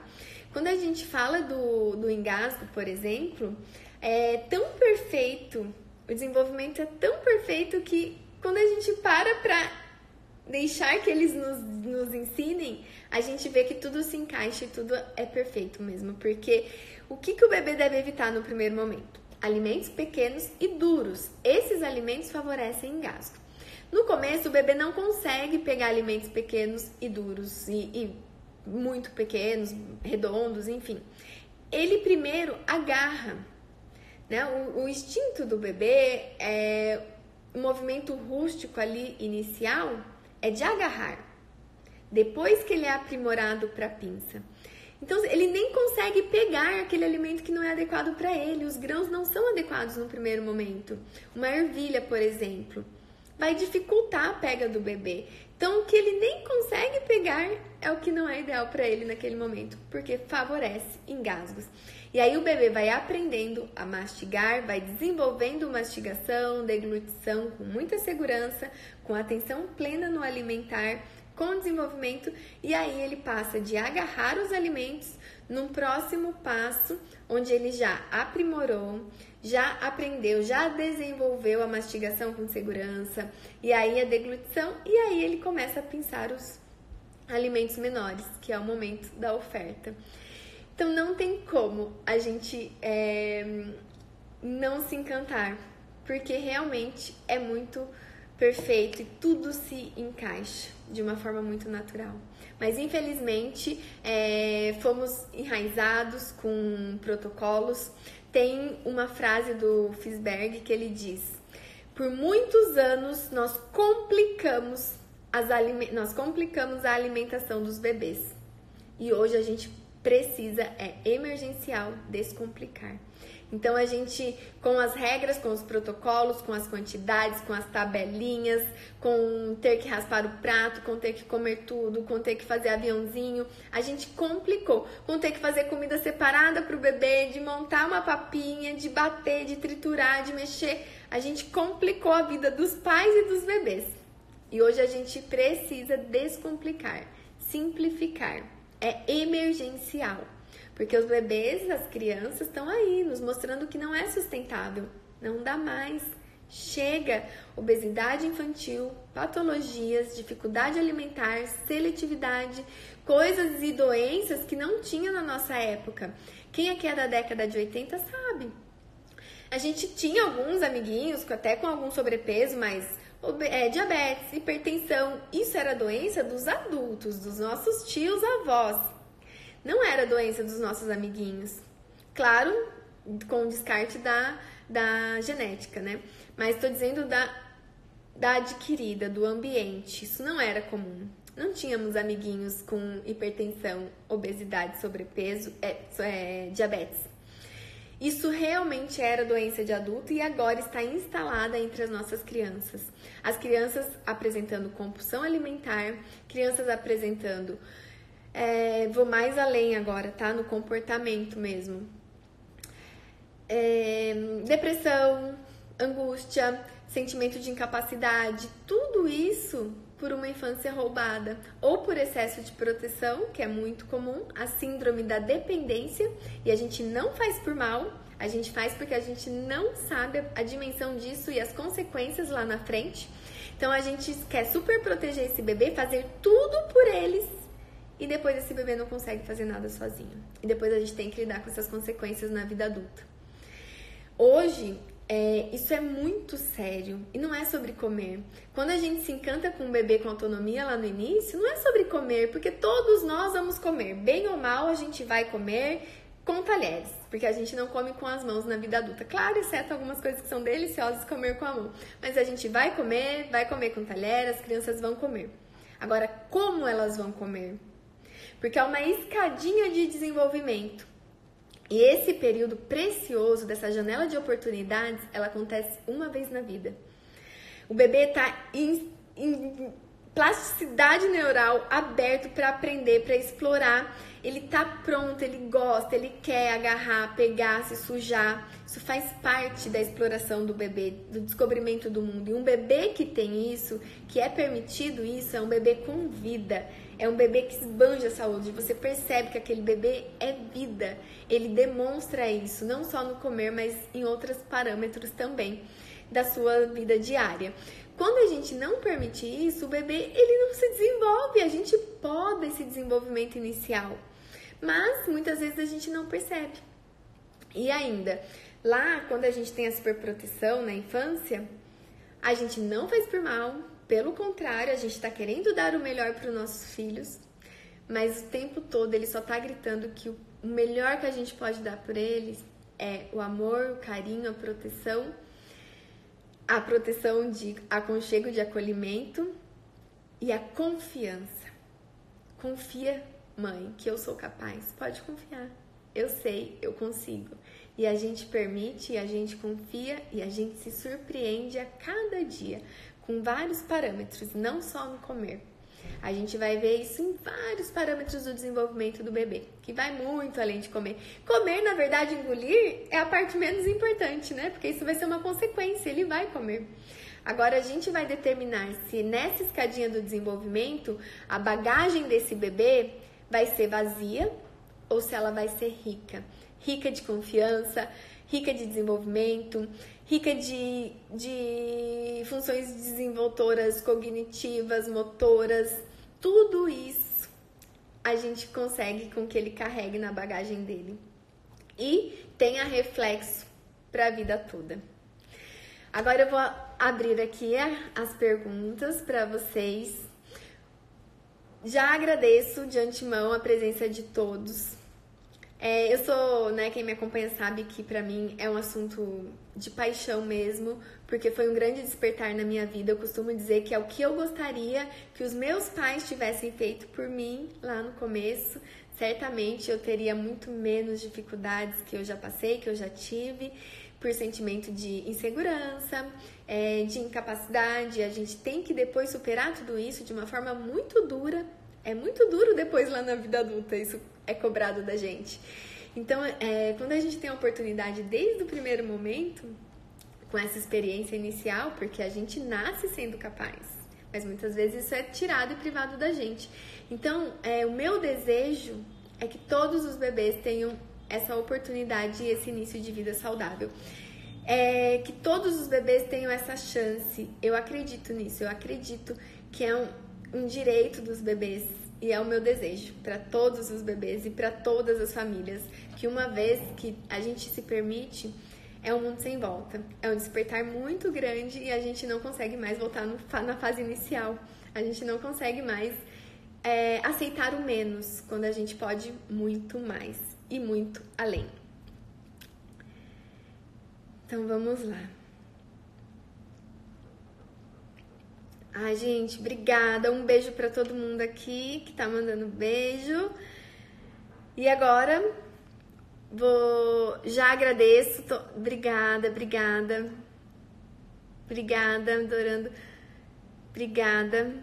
Quando a gente fala do, do engasgo, por exemplo, é tão perfeito, o desenvolvimento é tão perfeito que quando a gente para para deixar que eles nos, nos ensinem, a gente vê que tudo se encaixa e tudo é perfeito mesmo. Porque o que, que o bebê deve evitar no primeiro momento? Alimentos pequenos e duros. Esses alimentos favorecem engasgo. No começo, o bebê não consegue pegar alimentos pequenos e duros e, e muito pequenos, redondos, enfim. Ele primeiro agarra né? O, o instinto do bebê, é, o movimento rústico ali inicial é de agarrar. Depois que ele é aprimorado para pinça. Então ele nem consegue pegar aquele alimento que não é adequado para ele. Os grãos não são adequados no primeiro momento. Uma ervilha, por exemplo, vai dificultar a pega do bebê. Então o que ele nem consegue pegar é o que não é ideal para ele naquele momento, porque favorece engasgos. E aí o bebê vai aprendendo a mastigar, vai desenvolvendo mastigação, deglutição com muita segurança, com atenção plena no alimentar, com desenvolvimento, e aí ele passa de agarrar os alimentos num próximo passo, onde ele já aprimorou, já aprendeu, já desenvolveu a mastigação com segurança, e aí a deglutição, e aí ele começa a pensar os alimentos menores, que é o momento da oferta. Então não tem como a gente é, não se encantar, porque realmente é muito perfeito e tudo se encaixa de uma forma muito natural. Mas infelizmente é, fomos enraizados com protocolos. Tem uma frase do Fisberg que ele diz: por muitos anos nós complicamos as nós complicamos a alimentação dos bebês e hoje a gente precisa, é emergencial, descomplicar. Então a gente, com as regras, com os protocolos, com as quantidades, com as tabelinhas, com ter que raspar o prato, com ter que comer tudo, com ter que fazer aviãozinho, a gente complicou. Com ter que fazer comida separada para o bebê, de montar uma papinha, de bater, de triturar, de mexer, a gente complicou a vida dos pais e dos bebês. E hoje a gente precisa descomplicar, simplificar é emergencial. Porque os bebês, as crianças estão aí nos mostrando que não é sustentável, não dá mais. Chega obesidade infantil, patologias, dificuldade alimentar, seletividade, coisas e doenças que não tinha na nossa época. Quem aqui é da década de 80 sabe. A gente tinha alguns amiguinhos até com algum sobrepeso, mas é, diabetes, hipertensão, isso era doença dos adultos, dos nossos tios, avós. Não era doença dos nossos amiguinhos. Claro, com o descarte da, da genética, né? Mas estou dizendo da, da adquirida, do ambiente. Isso não era comum. não tínhamos amiguinhos com hipertensão, obesidade, sobrepeso, é, é, diabetes. Isso realmente era doença de adulto e agora está instalada entre as nossas crianças. As crianças apresentando compulsão alimentar, crianças apresentando. É, vou mais além agora, tá? No comportamento mesmo. É, depressão, angústia, sentimento de incapacidade, tudo isso por uma infância roubada ou por excesso de proteção, que é muito comum, a síndrome da dependência, e a gente não faz por mal, a gente faz porque a gente não sabe a dimensão disso e as consequências lá na frente. Então a gente quer super proteger esse bebê, fazer tudo por eles, e depois esse bebê não consegue fazer nada sozinho. E depois a gente tem que lidar com essas consequências na vida adulta. Hoje, é, isso é muito sério e não é sobre comer. Quando a gente se encanta com um bebê com autonomia lá no início, não é sobre comer, porque todos nós vamos comer. Bem ou mal, a gente vai comer com talheres, porque a gente não come com as mãos na vida adulta. Claro, exceto algumas coisas que são deliciosas comer com a mão. Mas a gente vai comer, vai comer com talher, as crianças vão comer. Agora, como elas vão comer? Porque é uma escadinha de desenvolvimento. E esse período precioso dessa janela de oportunidades, ela acontece uma vez na vida. O bebê está em, em plasticidade neural aberto para aprender, para explorar. Ele tá pronto, ele gosta, ele quer agarrar, pegar, se sujar. Isso faz parte da exploração do bebê, do descobrimento do mundo. E um bebê que tem isso, que é permitido isso, é um bebê com vida. É um bebê que esbanja a saúde. Você percebe que aquele bebê é vida. Ele demonstra isso, não só no comer, mas em outros parâmetros também da sua vida diária. Quando a gente não permite isso, o bebê ele não se desenvolve. A gente pode esse desenvolvimento inicial, mas muitas vezes a gente não percebe. E ainda, lá quando a gente tem a superproteção na infância, a gente não faz por mal, pelo contrário, a gente está querendo dar o melhor para os nossos filhos, mas o tempo todo ele só está gritando que o melhor que a gente pode dar por eles é o amor, o carinho, a proteção, a proteção de aconchego, de acolhimento e a confiança. Confia, mãe, que eu sou capaz. Pode confiar. Eu sei, eu consigo. E a gente permite, a gente confia e a gente se surpreende a cada dia com vários parâmetros, não só no comer. A gente vai ver isso em vários parâmetros do desenvolvimento do bebê, que vai muito além de comer. Comer, na verdade, engolir é a parte menos importante, né? Porque isso vai ser uma consequência, ele vai comer. Agora a gente vai determinar se nessa escadinha do desenvolvimento a bagagem desse bebê vai ser vazia ou se ela vai ser rica. Rica de confiança, rica de desenvolvimento, rica de, de funções desenvoltoras cognitivas, motoras, tudo isso a gente consegue com que ele carregue na bagagem dele e tenha reflexo para a vida toda. Agora eu vou abrir aqui as perguntas para vocês. Já agradeço de antemão a presença de todos. É, eu sou, né, quem me acompanha sabe que para mim é um assunto de paixão mesmo, porque foi um grande despertar na minha vida. Eu costumo dizer que é o que eu gostaria que os meus pais tivessem feito por mim lá no começo. Certamente eu teria muito menos dificuldades que eu já passei, que eu já tive, por sentimento de insegurança, é, de incapacidade. A gente tem que depois superar tudo isso de uma forma muito dura. É muito duro depois lá na vida adulta, isso é cobrado da gente. Então, é, quando a gente tem a oportunidade desde o primeiro momento, com essa experiência inicial, porque a gente nasce sendo capaz, mas muitas vezes isso é tirado e privado da gente. Então, é, o meu desejo é que todos os bebês tenham essa oportunidade e esse início de vida saudável. É, que todos os bebês tenham essa chance. Eu acredito nisso, eu acredito que é um, um direito dos bebês e é o meu desejo para todos os bebês e para todas as famílias que uma vez que a gente se permite, é um mundo sem volta. É um despertar muito grande e a gente não consegue mais voltar no, na fase inicial. A gente não consegue mais é, aceitar o menos quando a gente pode muito mais e muito além. Então vamos lá. Ai, gente, obrigada. Um beijo para todo mundo aqui que tá mandando beijo. E agora vou já agradeço. Tô... Obrigada, obrigada. Obrigada, adorando. Obrigada.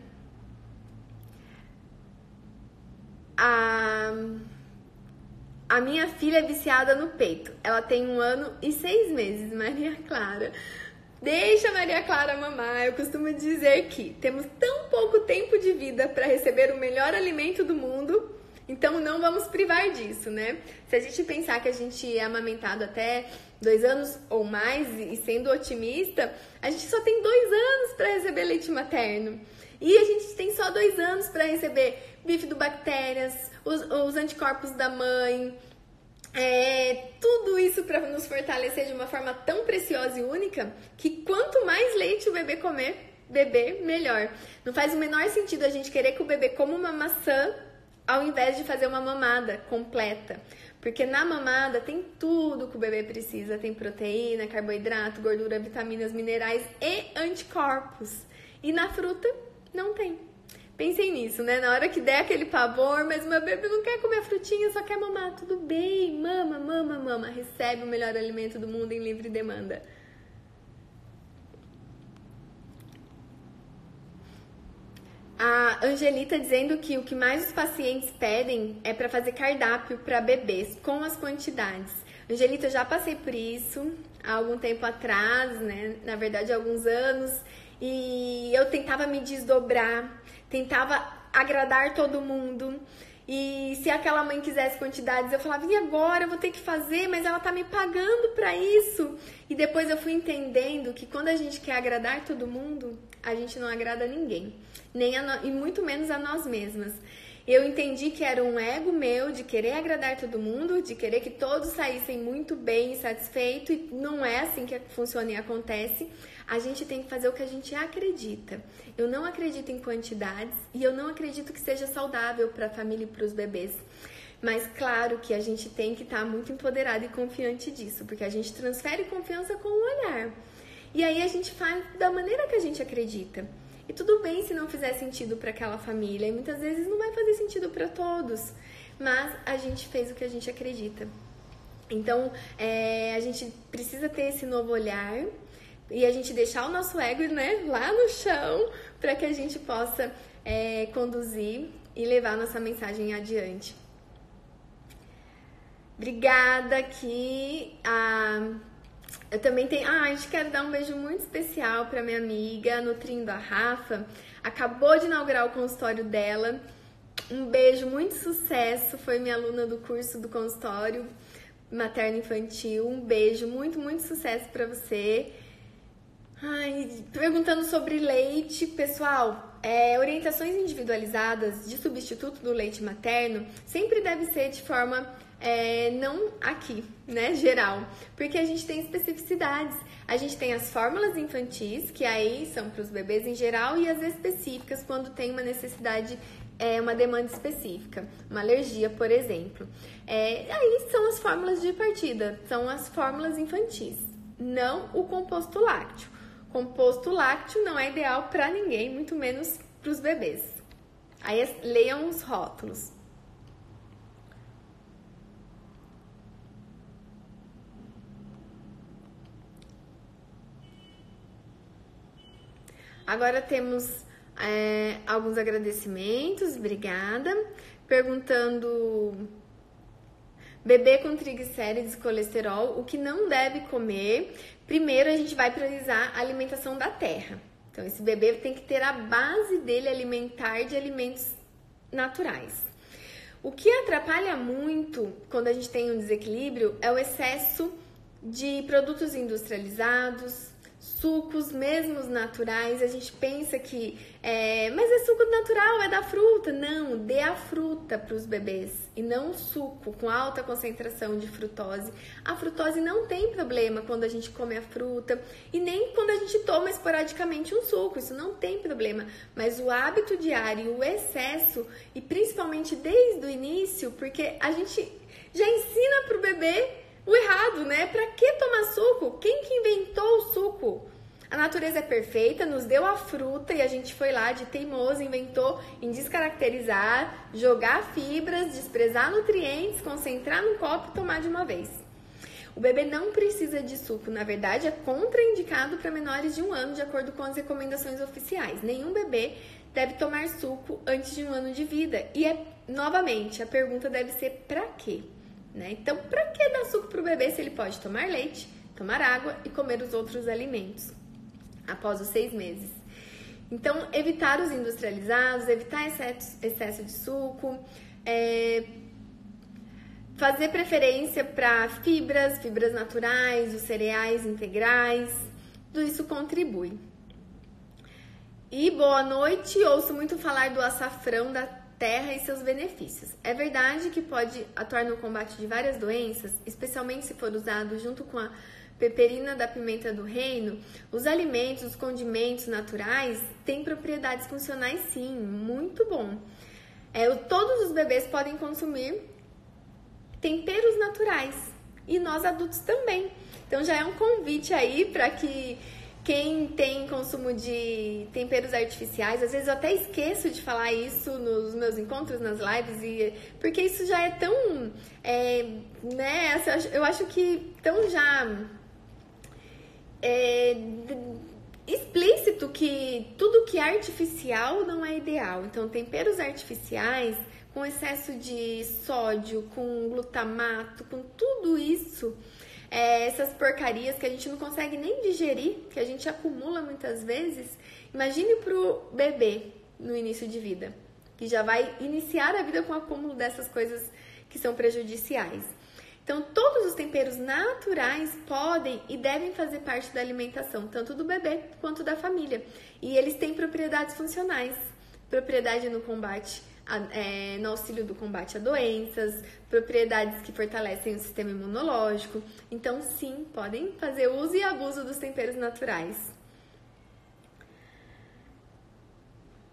A, a minha filha é viciada no peito. Ela tem um ano e seis meses, Maria Clara. Deixa Maria Clara mamar. Eu costumo dizer que temos tão pouco tempo de vida para receber o melhor alimento do mundo, então não vamos privar disso, né? Se a gente pensar que a gente é amamentado até dois anos ou mais e sendo otimista, a gente só tem dois anos para receber leite materno. E a gente tem só dois anos para receber bifidobactérias, os, os anticorpos da mãe, é, tudo isso para nos fortalecer de uma forma tão preciosa e única que quanto mais leite o bebê comer, beber, melhor. Não faz o menor sentido a gente querer que o bebê coma uma maçã ao invés de fazer uma mamada completa. Porque na mamada tem tudo que o bebê precisa: tem proteína, carboidrato, gordura, vitaminas, minerais e anticorpos. E na fruta não tem. Pensem nisso, né? Na hora que der aquele pavor, mas meu bebê não quer comer frutinha, só quer mamar. Tudo bem, mama, mama, mama. Recebe o melhor alimento do mundo em livre demanda. A Angelita dizendo que o que mais os pacientes pedem é para fazer cardápio para bebês com as quantidades. Angelita, eu já passei por isso há algum tempo atrás, né? Na verdade, há alguns anos, e eu tentava me desdobrar tentava agradar todo mundo. E se aquela mãe quisesse quantidades, eu falava, e agora? Eu vou ter que fazer, mas ela tá me pagando para isso. E depois eu fui entendendo que quando a gente quer agradar todo mundo, a gente não agrada ninguém, nem no... e muito menos a nós mesmas. Eu entendi que era um ego meu de querer agradar todo mundo, de querer que todos saíssem muito bem satisfeitos, e não é assim que funciona e acontece. A gente tem que fazer o que a gente acredita. Eu não acredito em quantidades e eu não acredito que seja saudável para a família e para os bebês. Mas claro que a gente tem que estar tá muito empoderado e confiante disso, porque a gente transfere confiança com o olhar. E aí a gente faz da maneira que a gente acredita. E tudo bem se não fizer sentido para aquela família, e muitas vezes não vai fazer sentido para todos, mas a gente fez o que a gente acredita. Então, é, a gente precisa ter esse novo olhar e a gente deixar o nosso ego né, lá no chão para que a gente possa é, conduzir e levar nossa mensagem adiante. Obrigada aqui. Ah, eu também tenho. Ah, a gente quer dar um beijo muito especial para minha amiga Nutrindo a Rafa. Acabou de inaugurar o consultório dela. Um beijo, muito sucesso. Foi minha aluna do curso do consultório materno infantil. Um beijo, muito, muito sucesso para você. Ai, perguntando sobre leite, pessoal, é, orientações individualizadas de substituto do leite materno sempre deve ser de forma é, não aqui, né, geral, porque a gente tem especificidades. A gente tem as fórmulas infantis, que aí são para os bebês em geral, e as específicas quando tem uma necessidade, é, uma demanda específica, uma alergia, por exemplo. É, aí são as fórmulas de partida, são as fórmulas infantis, não o composto lácteo. Composto lácteo não é ideal para ninguém, muito menos para os bebês. Aí leiam os rótulos. Agora temos é, alguns agradecimentos, obrigada. Perguntando bebê com triglicérides e colesterol, o que não deve comer. Primeiro a gente vai priorizar a alimentação da terra. Então esse bebê tem que ter a base dele alimentar de alimentos naturais. O que atrapalha muito quando a gente tem um desequilíbrio é o excesso de produtos industrializados, sucos mesmo naturais, a gente pensa que é, mas é suco natural, é da fruta. Não, dê a fruta para os bebês e não o suco com alta concentração de frutose. A frutose não tem problema quando a gente come a fruta e nem quando a gente toma esporadicamente um suco, isso não tem problema. Mas o hábito diário, o excesso e principalmente desde o início, porque a gente já ensina para o bebê o errado, né? Para que tomar suco? Quem que inventou o suco? A natureza é perfeita, nos deu a fruta e a gente foi lá de teimoso, inventou em descaracterizar, jogar fibras, desprezar nutrientes, concentrar no copo e tomar de uma vez. O bebê não precisa de suco, na verdade é contraindicado para menores de um ano, de acordo com as recomendações oficiais. Nenhum bebê deve tomar suco antes de um ano de vida. E é novamente a pergunta deve ser para quê? Né? Então, para que dar suco para o bebê se ele pode tomar leite, tomar água e comer os outros alimentos após os seis meses? Então, evitar os industrializados, evitar excesso, de suco, é, fazer preferência para fibras, fibras naturais, os cereais integrais, tudo isso contribui. E boa noite, ouço muito falar do açafrão da terra e seus benefícios. É verdade que pode atuar no combate de várias doenças, especialmente se for usado junto com a peperina da pimenta do reino. Os alimentos, os condimentos naturais têm propriedades funcionais sim, muito bom. É, todos os bebês podem consumir temperos naturais e nós adultos também. Então já é um convite aí para que quem tem consumo de temperos artificiais, às vezes eu até esqueço de falar isso nos meus encontros, nas lives, e porque isso já é tão, é, né, eu acho que tão já é, explícito que tudo que é artificial não é ideal. Então, temperos artificiais com excesso de sódio, com glutamato, com tudo isso é, essas porcarias que a gente não consegue nem digerir, que a gente acumula muitas vezes. Imagine pro bebê no início de vida, que já vai iniciar a vida com o acúmulo dessas coisas que são prejudiciais. Então, todos os temperos naturais podem e devem fazer parte da alimentação, tanto do bebê quanto da família. E eles têm propriedades funcionais, propriedade no combate é, no auxílio do combate a doenças, propriedades que fortalecem o sistema imunológico. Então, sim, podem fazer uso e abuso dos temperos naturais.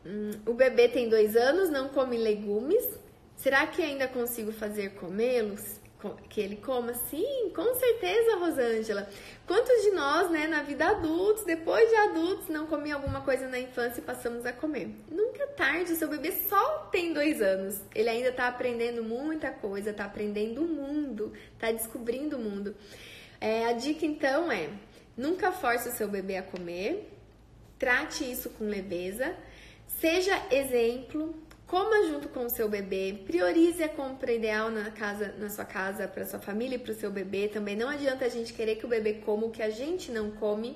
Hum, o bebê tem dois anos, não come legumes. Será que ainda consigo fazer comê-los? Que ele coma? Sim, com certeza, Rosângela. Quantos de nós, né, na vida adultos, depois de adultos, não comiam alguma coisa na infância e passamos a comer? Nunca é tarde, seu bebê só tem dois anos. Ele ainda tá aprendendo muita coisa, tá aprendendo o mundo, tá descobrindo o mundo. É, a dica então é: nunca force o seu bebê a comer, trate isso com leveza, seja exemplo, Coma junto com o seu bebê, priorize a compra ideal na casa, na sua casa, para sua família e para o seu bebê. Também não adianta a gente querer que o bebê coma o que a gente não come,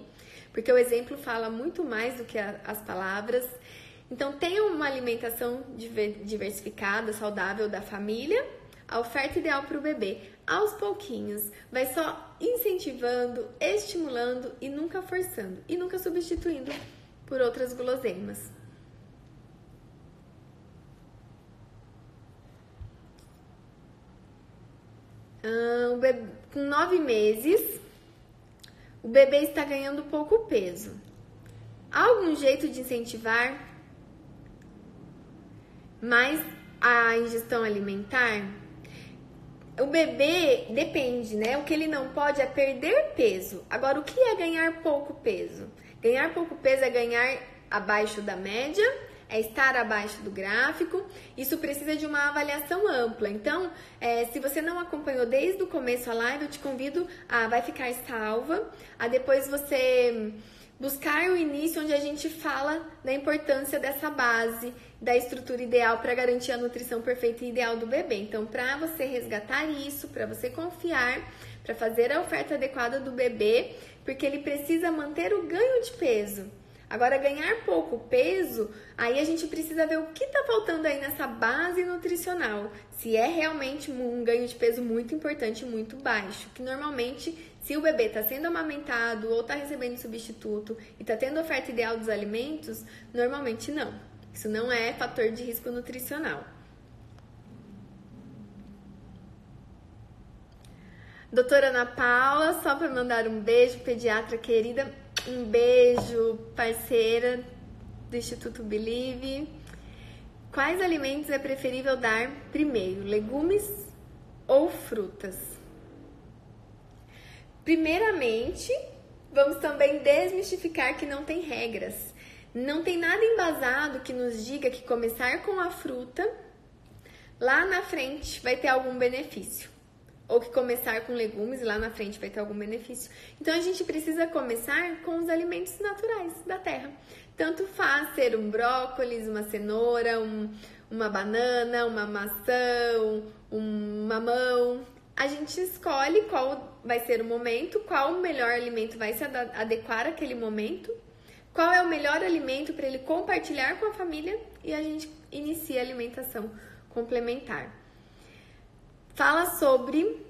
porque o exemplo fala muito mais do que a, as palavras. Então tenha uma alimentação diversificada, saudável da família, a oferta ideal para o bebê. Aos pouquinhos, vai só incentivando, estimulando e nunca forçando e nunca substituindo por outras guloseimas. Bebê, com nove meses, o bebê está ganhando pouco peso. Há algum jeito de incentivar mais a ingestão alimentar? O bebê depende, né? O que ele não pode é perder peso. Agora, o que é ganhar pouco peso? Ganhar pouco peso é ganhar abaixo da média é estar abaixo do gráfico. Isso precisa de uma avaliação ampla. Então, é, se você não acompanhou desde o começo a live, eu te convido a vai ficar salva, a depois você buscar o início onde a gente fala da importância dessa base, da estrutura ideal para garantir a nutrição perfeita e ideal do bebê. Então, para você resgatar isso, para você confiar, para fazer a oferta adequada do bebê, porque ele precisa manter o ganho de peso. Agora, ganhar pouco peso, aí a gente precisa ver o que está faltando aí nessa base nutricional. Se é realmente um ganho de peso muito importante, muito baixo. Que normalmente, se o bebê está sendo amamentado ou está recebendo substituto e está tendo oferta ideal dos alimentos, normalmente não. Isso não é fator de risco nutricional. Doutora Ana Paula, só para mandar um beijo, pediatra querida. Um beijo, parceira do Instituto Believe. Quais alimentos é preferível dar primeiro, legumes ou frutas? Primeiramente, vamos também desmistificar que não tem regras. Não tem nada embasado que nos diga que começar com a fruta lá na frente vai ter algum benefício. Ou que começar com legumes lá na frente vai ter algum benefício. Então a gente precisa começar com os alimentos naturais da terra. Tanto faz ser um brócolis, uma cenoura, um, uma banana, uma maçã, um, um mamão. A gente escolhe qual vai ser o momento, qual o melhor alimento vai se adequar àquele momento, qual é o melhor alimento para ele compartilhar com a família e a gente inicia a alimentação complementar. Fala sobre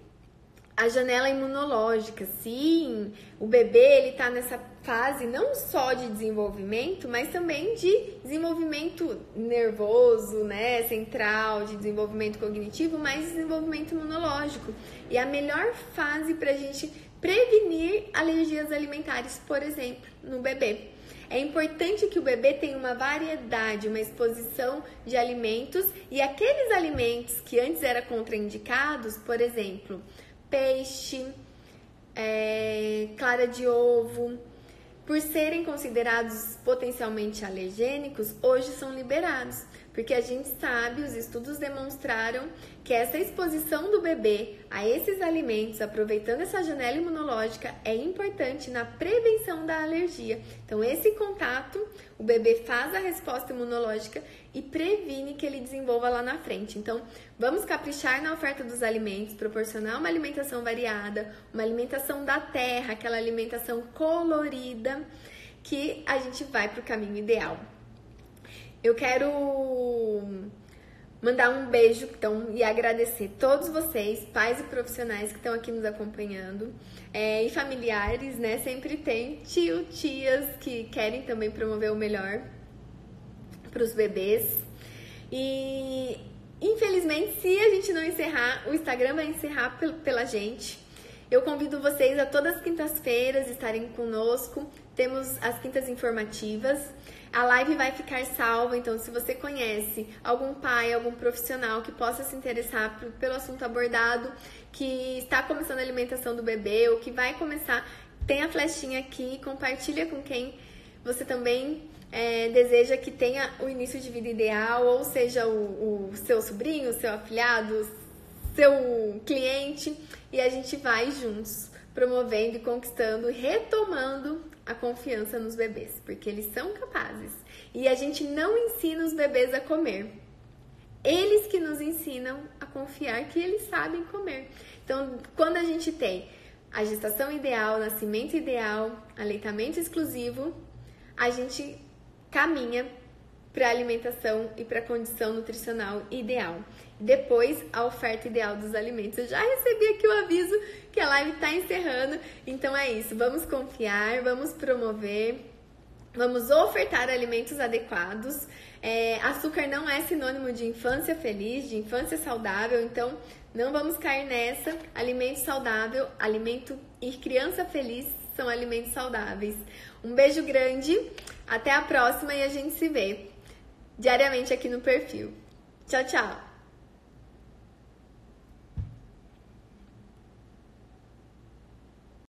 a janela imunológica, sim, o bebê ele tá nessa fase não só de desenvolvimento, mas também de desenvolvimento nervoso, né, central, de desenvolvimento cognitivo, mas desenvolvimento imunológico. E a melhor fase para a gente prevenir alergias alimentares, por exemplo, no bebê. É importante que o bebê tenha uma variedade, uma exposição de alimentos e aqueles alimentos que antes eram contraindicados, por exemplo, peixe, é, clara de ovo, por serem considerados potencialmente alergênicos, hoje são liberados, porque a gente sabe, os estudos demonstraram que essa exposição do bebê a esses alimentos, aproveitando essa janela imunológica, é importante na prevenção da alergia. Então, esse contato, o bebê faz a resposta imunológica e previne que ele desenvolva lá na frente. Então, vamos caprichar na oferta dos alimentos, proporcionar uma alimentação variada, uma alimentação da terra, aquela alimentação colorida, que a gente vai para o caminho ideal. Eu quero mandar um beijo então, e agradecer todos vocês, pais e profissionais que estão aqui nos acompanhando é, e familiares, né? Sempre tem tio, tias que querem também promover o melhor para os bebês. E infelizmente, se a gente não encerrar, o Instagram vai encerrar pela gente. Eu convido vocês a todas as quintas-feiras estarem conosco. Temos as quintas informativas. A live vai ficar salva, então se você conhece algum pai, algum profissional que possa se interessar pelo assunto abordado, que está começando a alimentação do bebê ou que vai começar, tem a flechinha aqui, compartilha com quem você também é, deseja que tenha o início de vida ideal, ou seja, o, o seu sobrinho, seu afilhado, seu cliente, e a gente vai juntos promovendo e conquistando, retomando a confiança nos bebês, porque eles são capazes. E a gente não ensina os bebês a comer. Eles que nos ensinam a confiar que eles sabem comer. Então, quando a gente tem a gestação ideal, nascimento ideal, aleitamento exclusivo, a gente caminha para a alimentação e para a condição nutricional ideal. Depois, a oferta ideal dos alimentos. Eu já recebi aqui o aviso que a live está encerrando. Então é isso. Vamos confiar, vamos promover, vamos ofertar alimentos adequados. É, açúcar não é sinônimo de infância feliz, de infância saudável. Então não vamos cair nessa. Alimento saudável, alimento e criança feliz são alimentos saudáveis. Um beijo grande, até a próxima e a gente se vê diariamente aqui no perfil. Tchau, tchau!